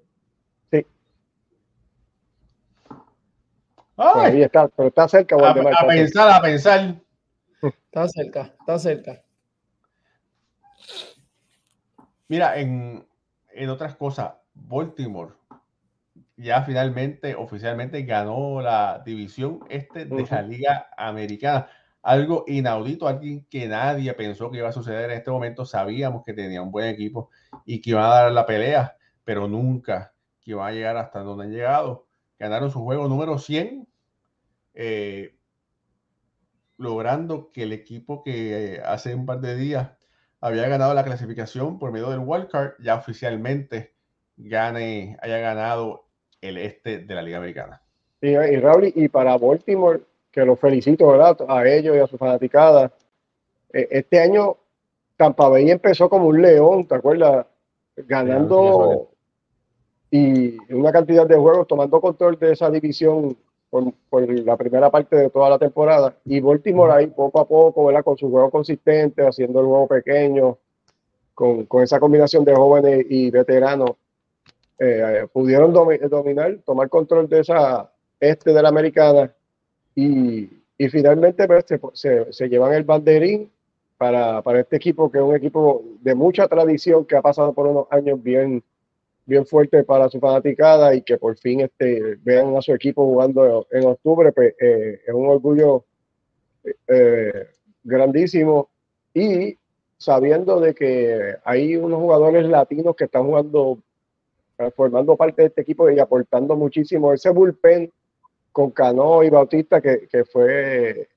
Sí. Ahí está, pero está cerca. A, a pensar, a pensar. Está cerca, está cerca. Mira, en, en otras cosas, Baltimore ya finalmente, oficialmente ganó la división este de la Liga Americana. Algo inaudito, alguien que nadie pensó que iba a suceder en este momento. Sabíamos que tenía un buen equipo y que iba a dar la pelea, pero nunca que iba a llegar hasta donde han llegado. Ganaron su juego número 100, eh, logrando que el equipo que hace un par de días había ganado la clasificación por medio del wildcard, ya oficialmente gane, haya ganado el este de la Liga Americana. y para Baltimore, que los felicito, ¿verdad? A ellos y a su fanaticada. E, este año Tampa Bay empezó como un león, ¿te acuerdas? Ganando y una cantidad de juegos, tomando control de esa división por, la primera parte de toda la temporada. Y Baltimore ahí poco a poco, ¿verdad? Con su juego consistente, haciendo el juego pequeño, con, con esa combinación de jóvenes y veteranos, eh, pudieron dominar, tomar control de esa este de la americana y, y finalmente pues, se, se, llevan el banderín para, para, este equipo que es un equipo de mucha tradición que ha pasado por unos años bien, bien fuerte para su fanaticada y que por fin este, vean a su equipo jugando en octubre, pues, eh, es un orgullo eh, grandísimo y sabiendo de que hay unos jugadores latinos que están jugando eh, formando parte de este equipo y aportando muchísimo. Ese bullpen con Cano y Bautista, que, que fue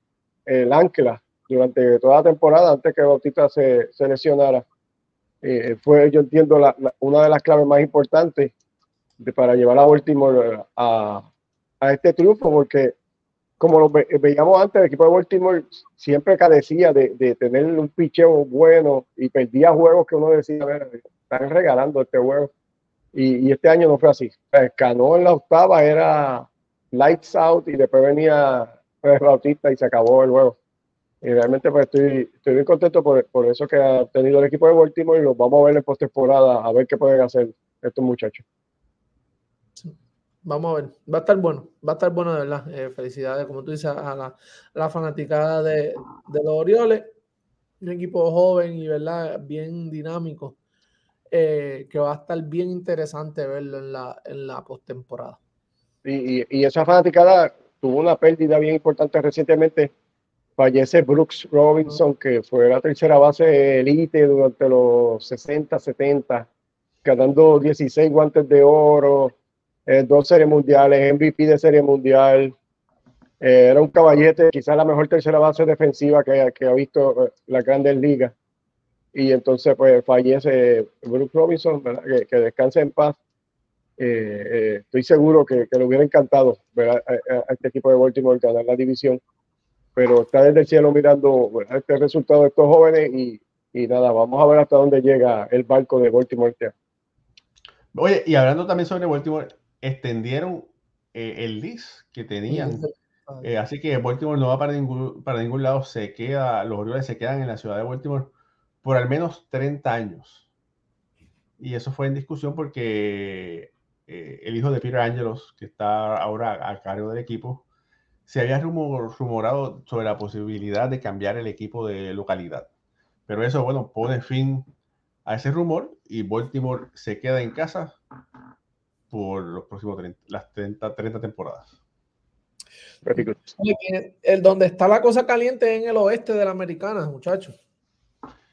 el ancla durante toda la temporada antes que Bautista se, se lesionara, eh, fue, yo entiendo, la, una de las claves más importantes para llevar a Baltimore a, a este triunfo, porque como lo veíamos antes, el equipo de Baltimore siempre carecía de, de tener un picheo bueno y perdía juegos que uno decía, a ver, están regalando este juego. Y, este año no fue así. Ganó en la octava, era lights out y después venía pues, Bautista y se acabó el juego. Y realmente pues estoy, estoy bien contento por, por, eso que ha tenido el equipo de Baltimore y los vamos a ver en postemporada a ver qué pueden hacer estos muchachos. Vamos a ver, va a estar bueno, va a estar bueno de verdad. Eh, felicidades, como tú dices, a la, la fanaticada de, de, los Orioles, un equipo joven y verdad bien dinámico, eh, que va a estar bien interesante verlo en la, en la postemporada. Y, y, esa fanaticada tuvo una pérdida bien importante recientemente. Fallece Brooks Robinson, que fue la tercera base elite durante los 60, 70, ganando 16 guantes de oro, eh, dos series mundiales, MVP de serie mundial. Eh, era un caballete, quizás la mejor tercera base defensiva que, ha visto eh, la Grandes Ligas. Y entonces, pues fallece Brooks Robinson, que, que descanse en paz. Eh, eh, estoy seguro que, que, le hubiera encantado ver a, este equipo de Baltimore ganar la división, pero está desde el cielo mirando este resultado de estos jóvenes y, y, nada, vamos a ver hasta dónde llega el barco de Baltimore. Oye, y hablando también sobre Baltimore, extendieron eh, el list que tenían. así que Baltimore no va para ningún, para ningún lado, se queda, los Orioles se quedan en la ciudad de Baltimore por al menos 30 años. Y eso fue en discusión porque eh, el hijo de Peter Angelos, que está ahora a cargo del equipo, se había rumorado sobre la posibilidad de cambiar el equipo de localidad. Pero eso, bueno, pone fin a ese rumor y Baltimore se queda en casa por los próximos 30, las 30, 30 temporadas. El donde está la cosa caliente en el oeste de la americana, muchachos.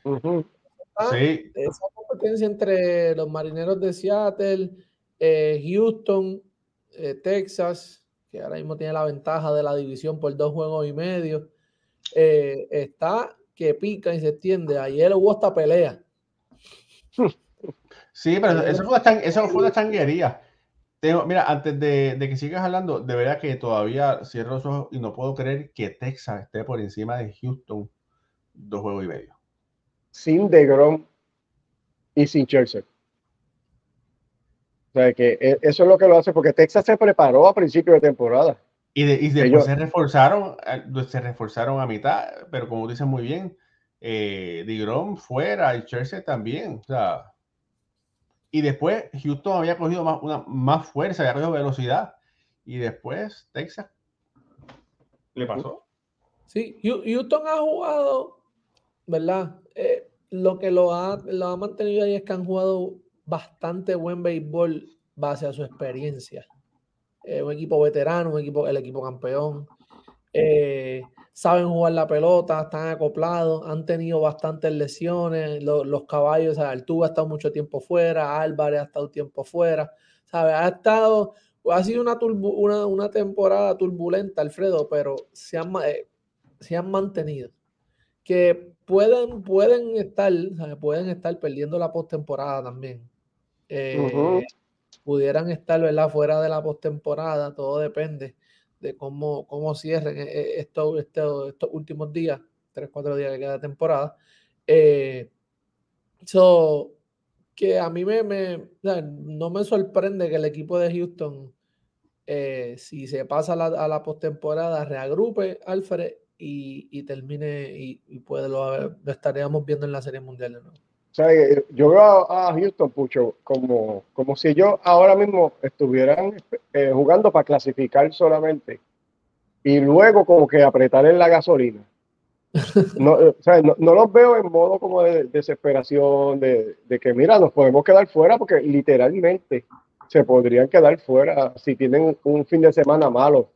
sí. Esa competencia entre los marineros de Seattle, eh, Houston, eh, Texas, que ahora mismo tiene la ventaja de la división por dos juegos y medio, eh, está que pica y se extiende. Ayer hubo esta pelea. Sí, pero eso fue una, eso fue una changuería. Tengo, mira, antes de, de, que sigas hablando, de verdad que todavía cierro los ojos y no puedo creer que Texas esté por encima de Houston dos juegos y medio. Sin DeGrom y sin Chelsea sea, que e, eso es lo que lo hace, porque Texas se preparó a principio de temporada. Y, y después se reforzaron, se reforzaron a mitad, pero como dicen muy bien, eh, Digrom fuera y Chelsea también. O sea, y después Houston había cogido más, una, más fuerza, había cogido velocidad. Y después Texas le pasó. Sí, Houston ha jugado, ¿verdad? Eh, lo que lo ha, lo ha mantenido ahí es que han jugado bastante buen béisbol base a su experiencia. Eh, un equipo veterano, un equipo, el equipo campeón. Eh, saben jugar la pelota, están acoplados, han tenido bastantes lesiones. los caballos, Altuve ha estado mucho tiempo fuera, Álvarez ha estado tiempo fuera. ¿sabe? Ha estado, ha sido una, una, una, temporada turbulenta, Alfredo, pero se han, eh, se han mantenido. Que pueden, pueden, estar, pueden estar perdiendo la postemporada también eh, pudieran estar ¿verdad? fuera de la postemporada, todo depende de cómo, cómo cierren eh, eh, estos, estos, estos últimos días, tres, cuatro días que queda de temporada. Eh, que a mí me, me no me sorprende que el equipo de Houston, si se pasa a la, a la postemporada, reagrupe Alfred y, y termine y, y puede lo, lo, estaríamos viendo en la Serie Mundial de nuevo sea, yo veo a, Houston, Pucho, como, como si ellos ahora mismo estuvieran eh, jugando para clasificar solamente y luego como que apretar en la gasolina. No, o sea, no, los veo en modo como de, desesperación, de, de, que mira, nos podemos quedar fuera porque literalmente se podrían quedar fuera si tienen un fin de semana malo.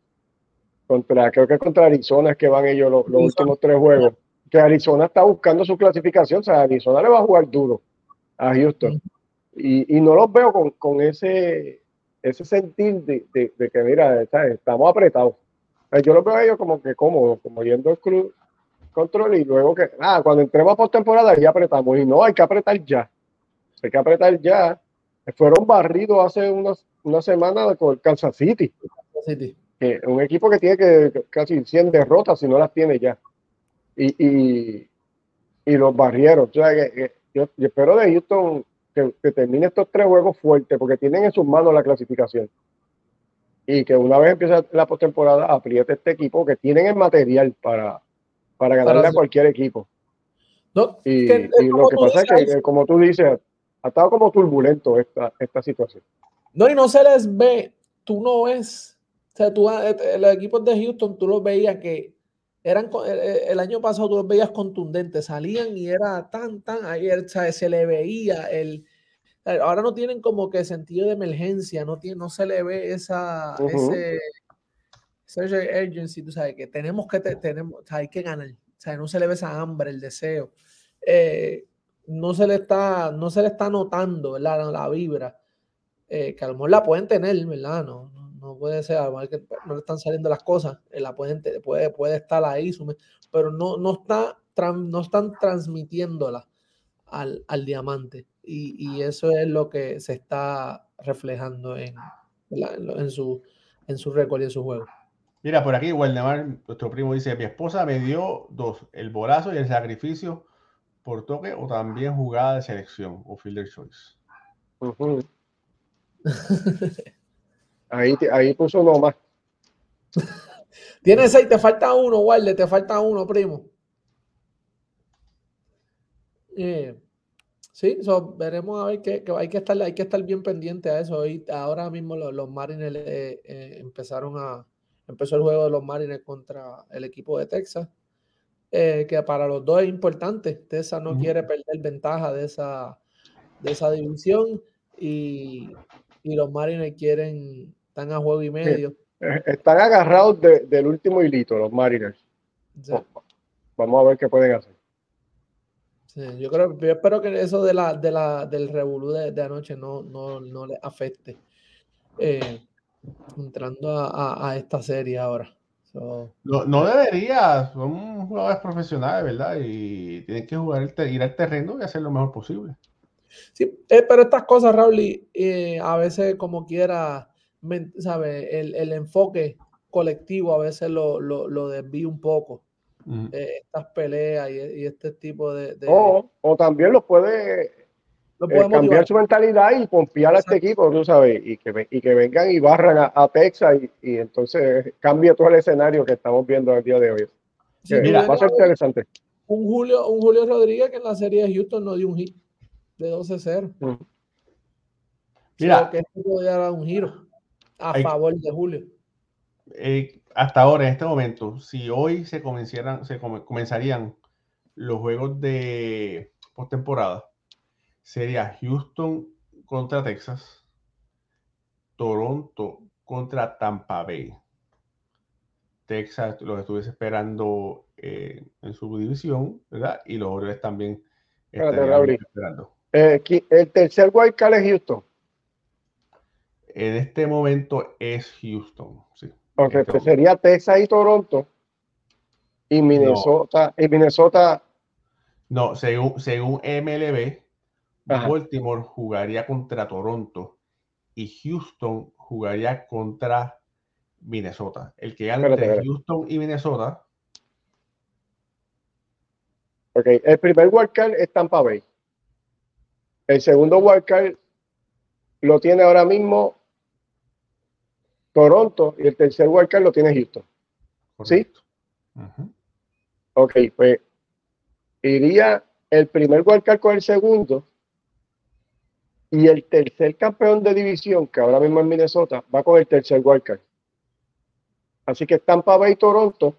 Contra, creo que contra Arizona es que van ellos los últimos tres juegos que Arizona está buscando su clasificación, o sea, Arizona le va a jugar duro a Houston. Y, y no los veo con, con ese, ese sentir de, de, que, mira, estamos apretados. Yo los veo a ellos como que cómodos, como yendo el club control y luego que, ah, cuando entremos a postemporada ya apretamos. Y no, hay que apretar ya. Hay que apretar ya. Fueron barridos hace unas, una semana con Kansas City. Kansas City. un equipo que tiene que casi 100 derrotas si no las tiene ya y, y, los barrieron. O sea, que, yo, espero de Houston que, termine estos tres juegos fuertes, porque tienen en sus manos la clasificación. Y que una vez empiece la postemporada, apriete este equipo que tienen el material para, para ganarle a cualquier equipo. y, lo que pasa es que, como tú dices, ha estado como turbulento esta, esta situación. No, y no se les ve, tú no ves, o sea, tú, eh, eh, los equipos de Houston, tú los veías que eran, eh, el año pasado tú los veías contundentes, salían y era tan, tan, ahí se le veía el, ahora no tienen como que sentido de emergencia, no, tiene, no se le ve esa, ese, ese urgency, tú sabes, que tenemos que, tenemos, hay que ganar, o sea, no se le ve esa hambre, el deseo, no se le está, no se le está notando, ¿verdad? La vibra eh, que a lo mejor la pueden tener, ¿verdad? No, puede ser, a lo que no le están saliendo las cosas, eh, la pueden, puede, puede estar ahí, pero no, no, está, no están transmitiéndola al, al diamante. Y, y, eso es lo que se está reflejando en, en, su, en su récord y en su juego. Mira, por aquí Waldemar, nuestro primo, dice, mi esposa me dio dos, el borazo y el sacrificio por toque o también jugada de selección o fielder choice. Ahí, ahí puso uno más. Tienes seis, te falta uno, Walde, te falta uno, primo. Eh, sí, veremos a ver que, hay que estar, hay que estar bien pendiente a eso. ahora mismo los, Marines eh, eh, empezaron a empezó el juego de los Marines contra el equipo de Texas. que para los dos es importante. Texas no quiere perder ventaja de esa, de esa división y, y los Marines quieren, están a juego y medio. Eh, están agarrados del último hilito, los Mariners. Vamos a ver qué pueden hacer. yo creo, yo espero que eso de la, de la, del revolú de, anoche no, no, no le afecte. Eh, entrando a, esta serie ahora. no, no, debería, son jugadores profesionales, ¿verdad? Y tienen que jugar ir al terreno y hacer lo mejor posible. Sí, eh, pero estas cosas, Raúl, eh, a veces como quiera, ¿sabe? El, enfoque colectivo a veces lo, lo, lo desvía un poco. Eh, estas peleas y, este tipo de... O, también lo puede cambiar su mentalidad y confiar a este equipo, tú sabes, y que, y que vengan y barran a, Texas y, entonces cambie todo el escenario que estamos viendo el día de hoy. va a ser interesante. Un Julio, un Julio Rodríguez que en la serie de Houston no dio un hit de 12-0. Mira, que esto podría dar un giro a favor de Julio. Eh, hasta ahora, en este momento, si hoy se comenzaran, se comenzarían los juegos de postemporada, sería Houston contra Texas, Toronto contra Tampa Bay. Texas los estuve esperando eh, en su división, ¿verdad? Y los Orioles también estarían esperando. Eh, el tercer wildcard es Houston. En este momento es Houston, sí. Ok, pues sería Texas y Toronto. Y Minnesota. No. Y Minnesota. No, según, según MLB, Baltimore jugaría contra Toronto y Houston jugaría contra Minnesota. El que gane entre Houston y Minnesota. Ok, el primer wildcard es Tampa Bay. El segundo wildcard lo tiene ahora mismo Toronto y el tercer wildcard lo tiene Houston. ¿Sí? Ok, pues iría el primer wildcard con el segundo y el tercer campeón de división, que ahora mismo es Minnesota, va con el tercer wildcard. Así que Tampa Bay, Toronto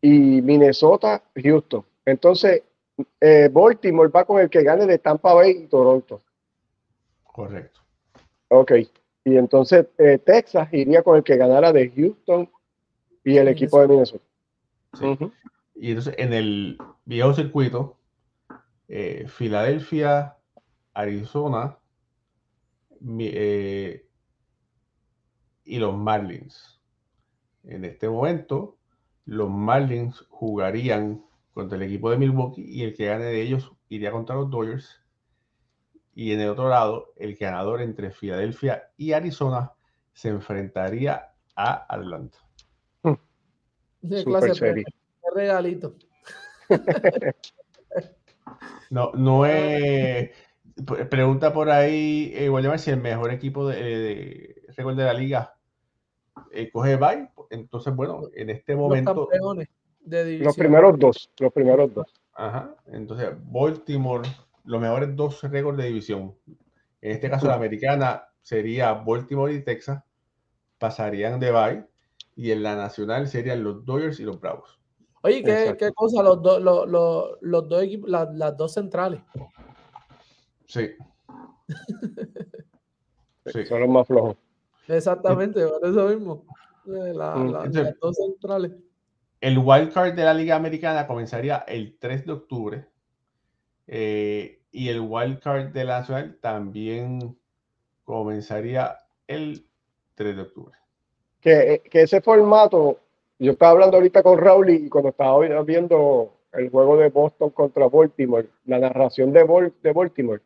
y Minnesota, Houston. Entonces, eh, Baltimore va con el que gane de Tampa Bay y Toronto. Correcto. Ok. Y entonces eh, Texas iría con el que ganara de Houston y el equipo de Minnesota. Y entonces en el viejo circuito, eh, Filadelfia, Arizona y los Marlins. En este momento, los Marlins jugarían contra el equipo de Milwaukee y el que gane de ellos iría contra los Dodgers. Y en el otro lado, el ganador entre Filadelfia y Arizona se enfrentaría a Atlanta. De clase regalito. no, no es. Pregunta por ahí, eh, si el mejor equipo de, de récord de la liga eh, coge bye. Entonces, bueno, en este momento. Los, primeros dos. Los primeros dos. Ajá. Entonces, Baltimore, los mejores dos récords de división. En este caso, la americana sería Baltimore y Texas. Pasarían de bye. Y en la nacional serían los Dodgers y los Bravos. Oye, ¿qué, qué cosa? Los, dos los, los, los dos equipos, las, dos centrales. Sí. sí. Son los más flojos. Exactamente, por eso mismo. Eh, mm, las dos centrales. El wildcard de la Liga Americana comenzaría el 3 de octubre. Eh, y el wildcard de la Nacional también comenzaría el 3 de octubre. Que, que, ese formato, yo estaba hablando ahorita con Raúl y cuando estaba viendo el juego de Boston contra Baltimore, la narración de, de Baltimore,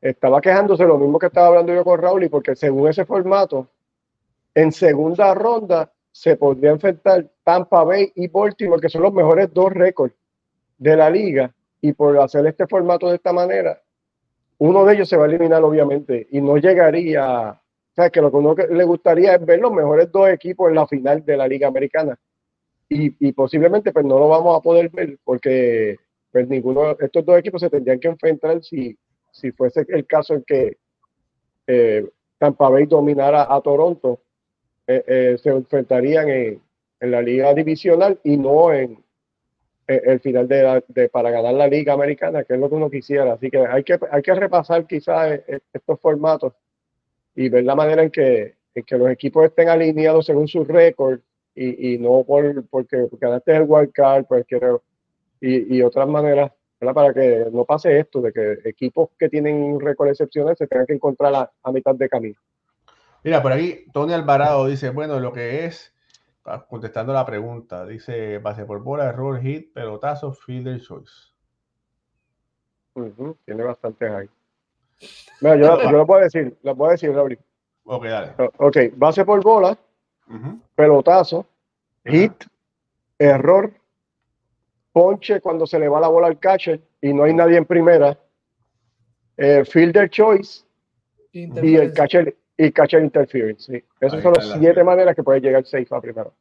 estaba quejándose lo mismo que estaba hablando yo con Raúl, porque según ese formato, en segunda ronda se podría enfrentar Tampa Bay y Baltimore, que son los mejores dos récords de la liga, y por hacer este formato de esta manera, uno de ellos se va a eliminar obviamente y no llegaría, o sea, que lo que uno le gustaría es ver los mejores dos equipos en la final de la liga americana. Y, y posiblemente pues no lo vamos a poder ver porque pues ninguno estos dos equipos se tendrían que enfrentar si, si fuese el caso en que eh, Tampa Bay dominara a Toronto, eh, eh, se enfrentarían en, en, la liga divisional y no en, el final de, de, para ganar la liga americana, que es lo que uno quisiera. Así que hay que, hay que repasar quizás estos formatos y ver la manera en que, en que los equipos estén alineados según su récord y, y, no por, porque ganaste el wild card, pues quiero, y, y otras maneras para que no pase esto, de que equipos que tienen un récord excepcional se tengan que encontrar a, mitad de camino. Mira, por aquí Tony Alvarado dice, bueno, lo que es, contestando la pregunta, dice, base por bola, error, hit, pelotazo, fielder choice. tiene bastantes ahí. Mira, yo, lo puedo decir, lo puedo decir, Raúl. Ok, dale. Ok, base por bola, pelotazo, hit, error, ponche cuando se le va la bola al catcher y no hay nadie en primera, eh, fielder choice y el catcher, y catcher interference. Sí. Esas son las siete maneras que puede llegar safe a primero.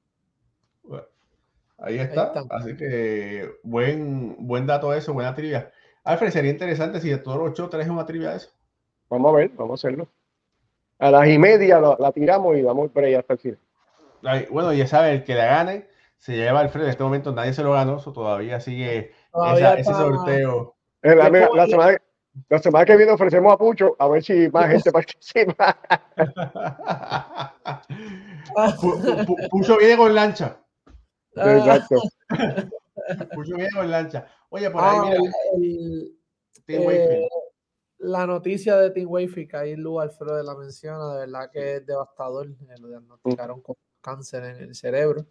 ahí, está. Así que buen, buen dato eso, buena trivia. Alfred, sería interesante si de todos los ocho traes una trivia de eso. Vamos a ver, vamos a hacerlo. A las y media la, tiramos y damos el hasta el final. bueno, ya sabe, el que la gane se lleva Alfredo. En este momento nadie se lo ganó, todavía sigue ese sorteo. La, semana, que viene ofrecemos a Pucho a ver si más gente participa. Pucho viene con lancha. Exacto. Pucho viene con lancha. Oye, por ahí, ah, mira. Eh, la noticia de Tim Wayfield, ahí Lu Alfredo de la menciona, de verdad que es devastador. Eh, lo diagnosticaron con cáncer en el cerebro.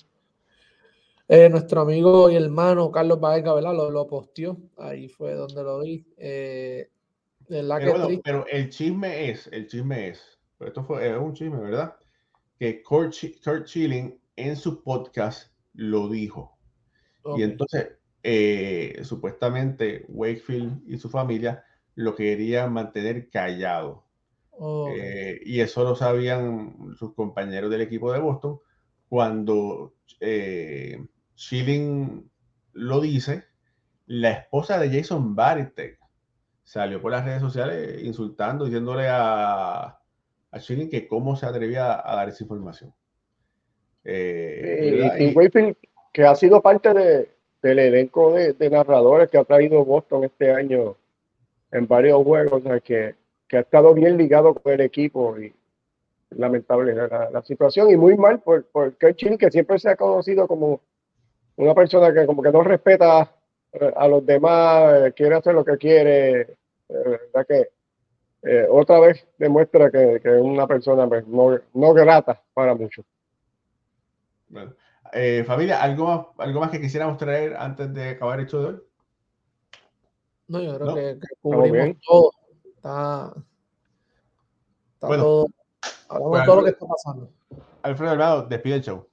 Eh, nuestro amigo y hermano Carlos Baega, ¿verdad? Lo, lo posteó. Ahí fue donde lo vi. Eh, pero, el chisme es, el chisme es, esto fue un chisme, ¿verdad? Que Kurt, Chilling en su podcast lo dijo. Y entonces, eh, supuestamente, Wakefield y su familia lo querían mantener callado. y eso lo sabían sus compañeros del equipo de Boston cuando Schilling lo dice, la esposa de Jason Bartek salió por las redes sociales insultando, diciéndole a, a Schilling que cómo se atrevía a, dar esa información. Eh, y, que ha sido parte de, del elenco de, narradores que ha traído Boston este año en varios juegos, que, que, ha estado bien ligado con el equipo y lamentable la, situación y muy mal por, por Chilling, que siempre se ha conocido como una persona que como que no respeta a los demás, eh, quiere hacer lo que quiere, eh, verdad que otra vez demuestra que, es una persona pues, no, grata para muchos. familia, ¿algo más, ¿algo más que quisiéramos traer antes de acabar el hecho de hoy? No, yo creo que, cubrimos todo. Está, todo. Hablamos todo lo que está pasando. Alfredo Alvado, despide el show.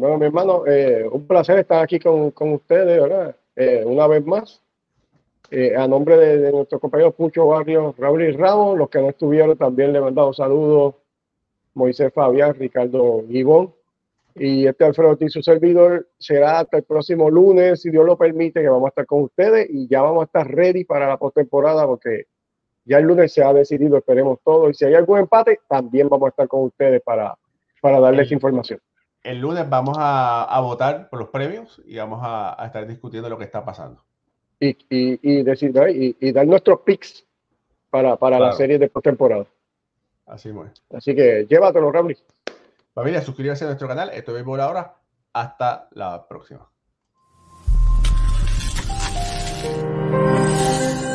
Bueno, mi hermano, eh, un placer estar aquí con, con ustedes, ¿verdad? Eh, una vez más. Eh, a nombre de, de nuestros compañeros Pucho Barrio, Raúl y Ramos, los que no estuvieron también le mandado saludos, Moisés Fabián, Ricardo Gibón y este Alfredo Ortiz, su servidor, será hasta el próximo lunes, si Dios lo permite, que vamos a estar con ustedes y ya vamos a estar ready para la postemporada porque ya el lunes se ha decidido, esperemos todo, y si hay algún empate, también vamos a estar con ustedes para, para darles información. El lunes vamos a, a votar por los premios y vamos a, a estar discutiendo lo que está pasando. Y, y, y, decir, ¿no? y, y dar nuestros picks para, para la Claro. serie de postemporada. Así es. Así que llévatelo, Raúl. Familia, suscríbase a nuestro canal. Esto es por ahora. Hasta la próxima.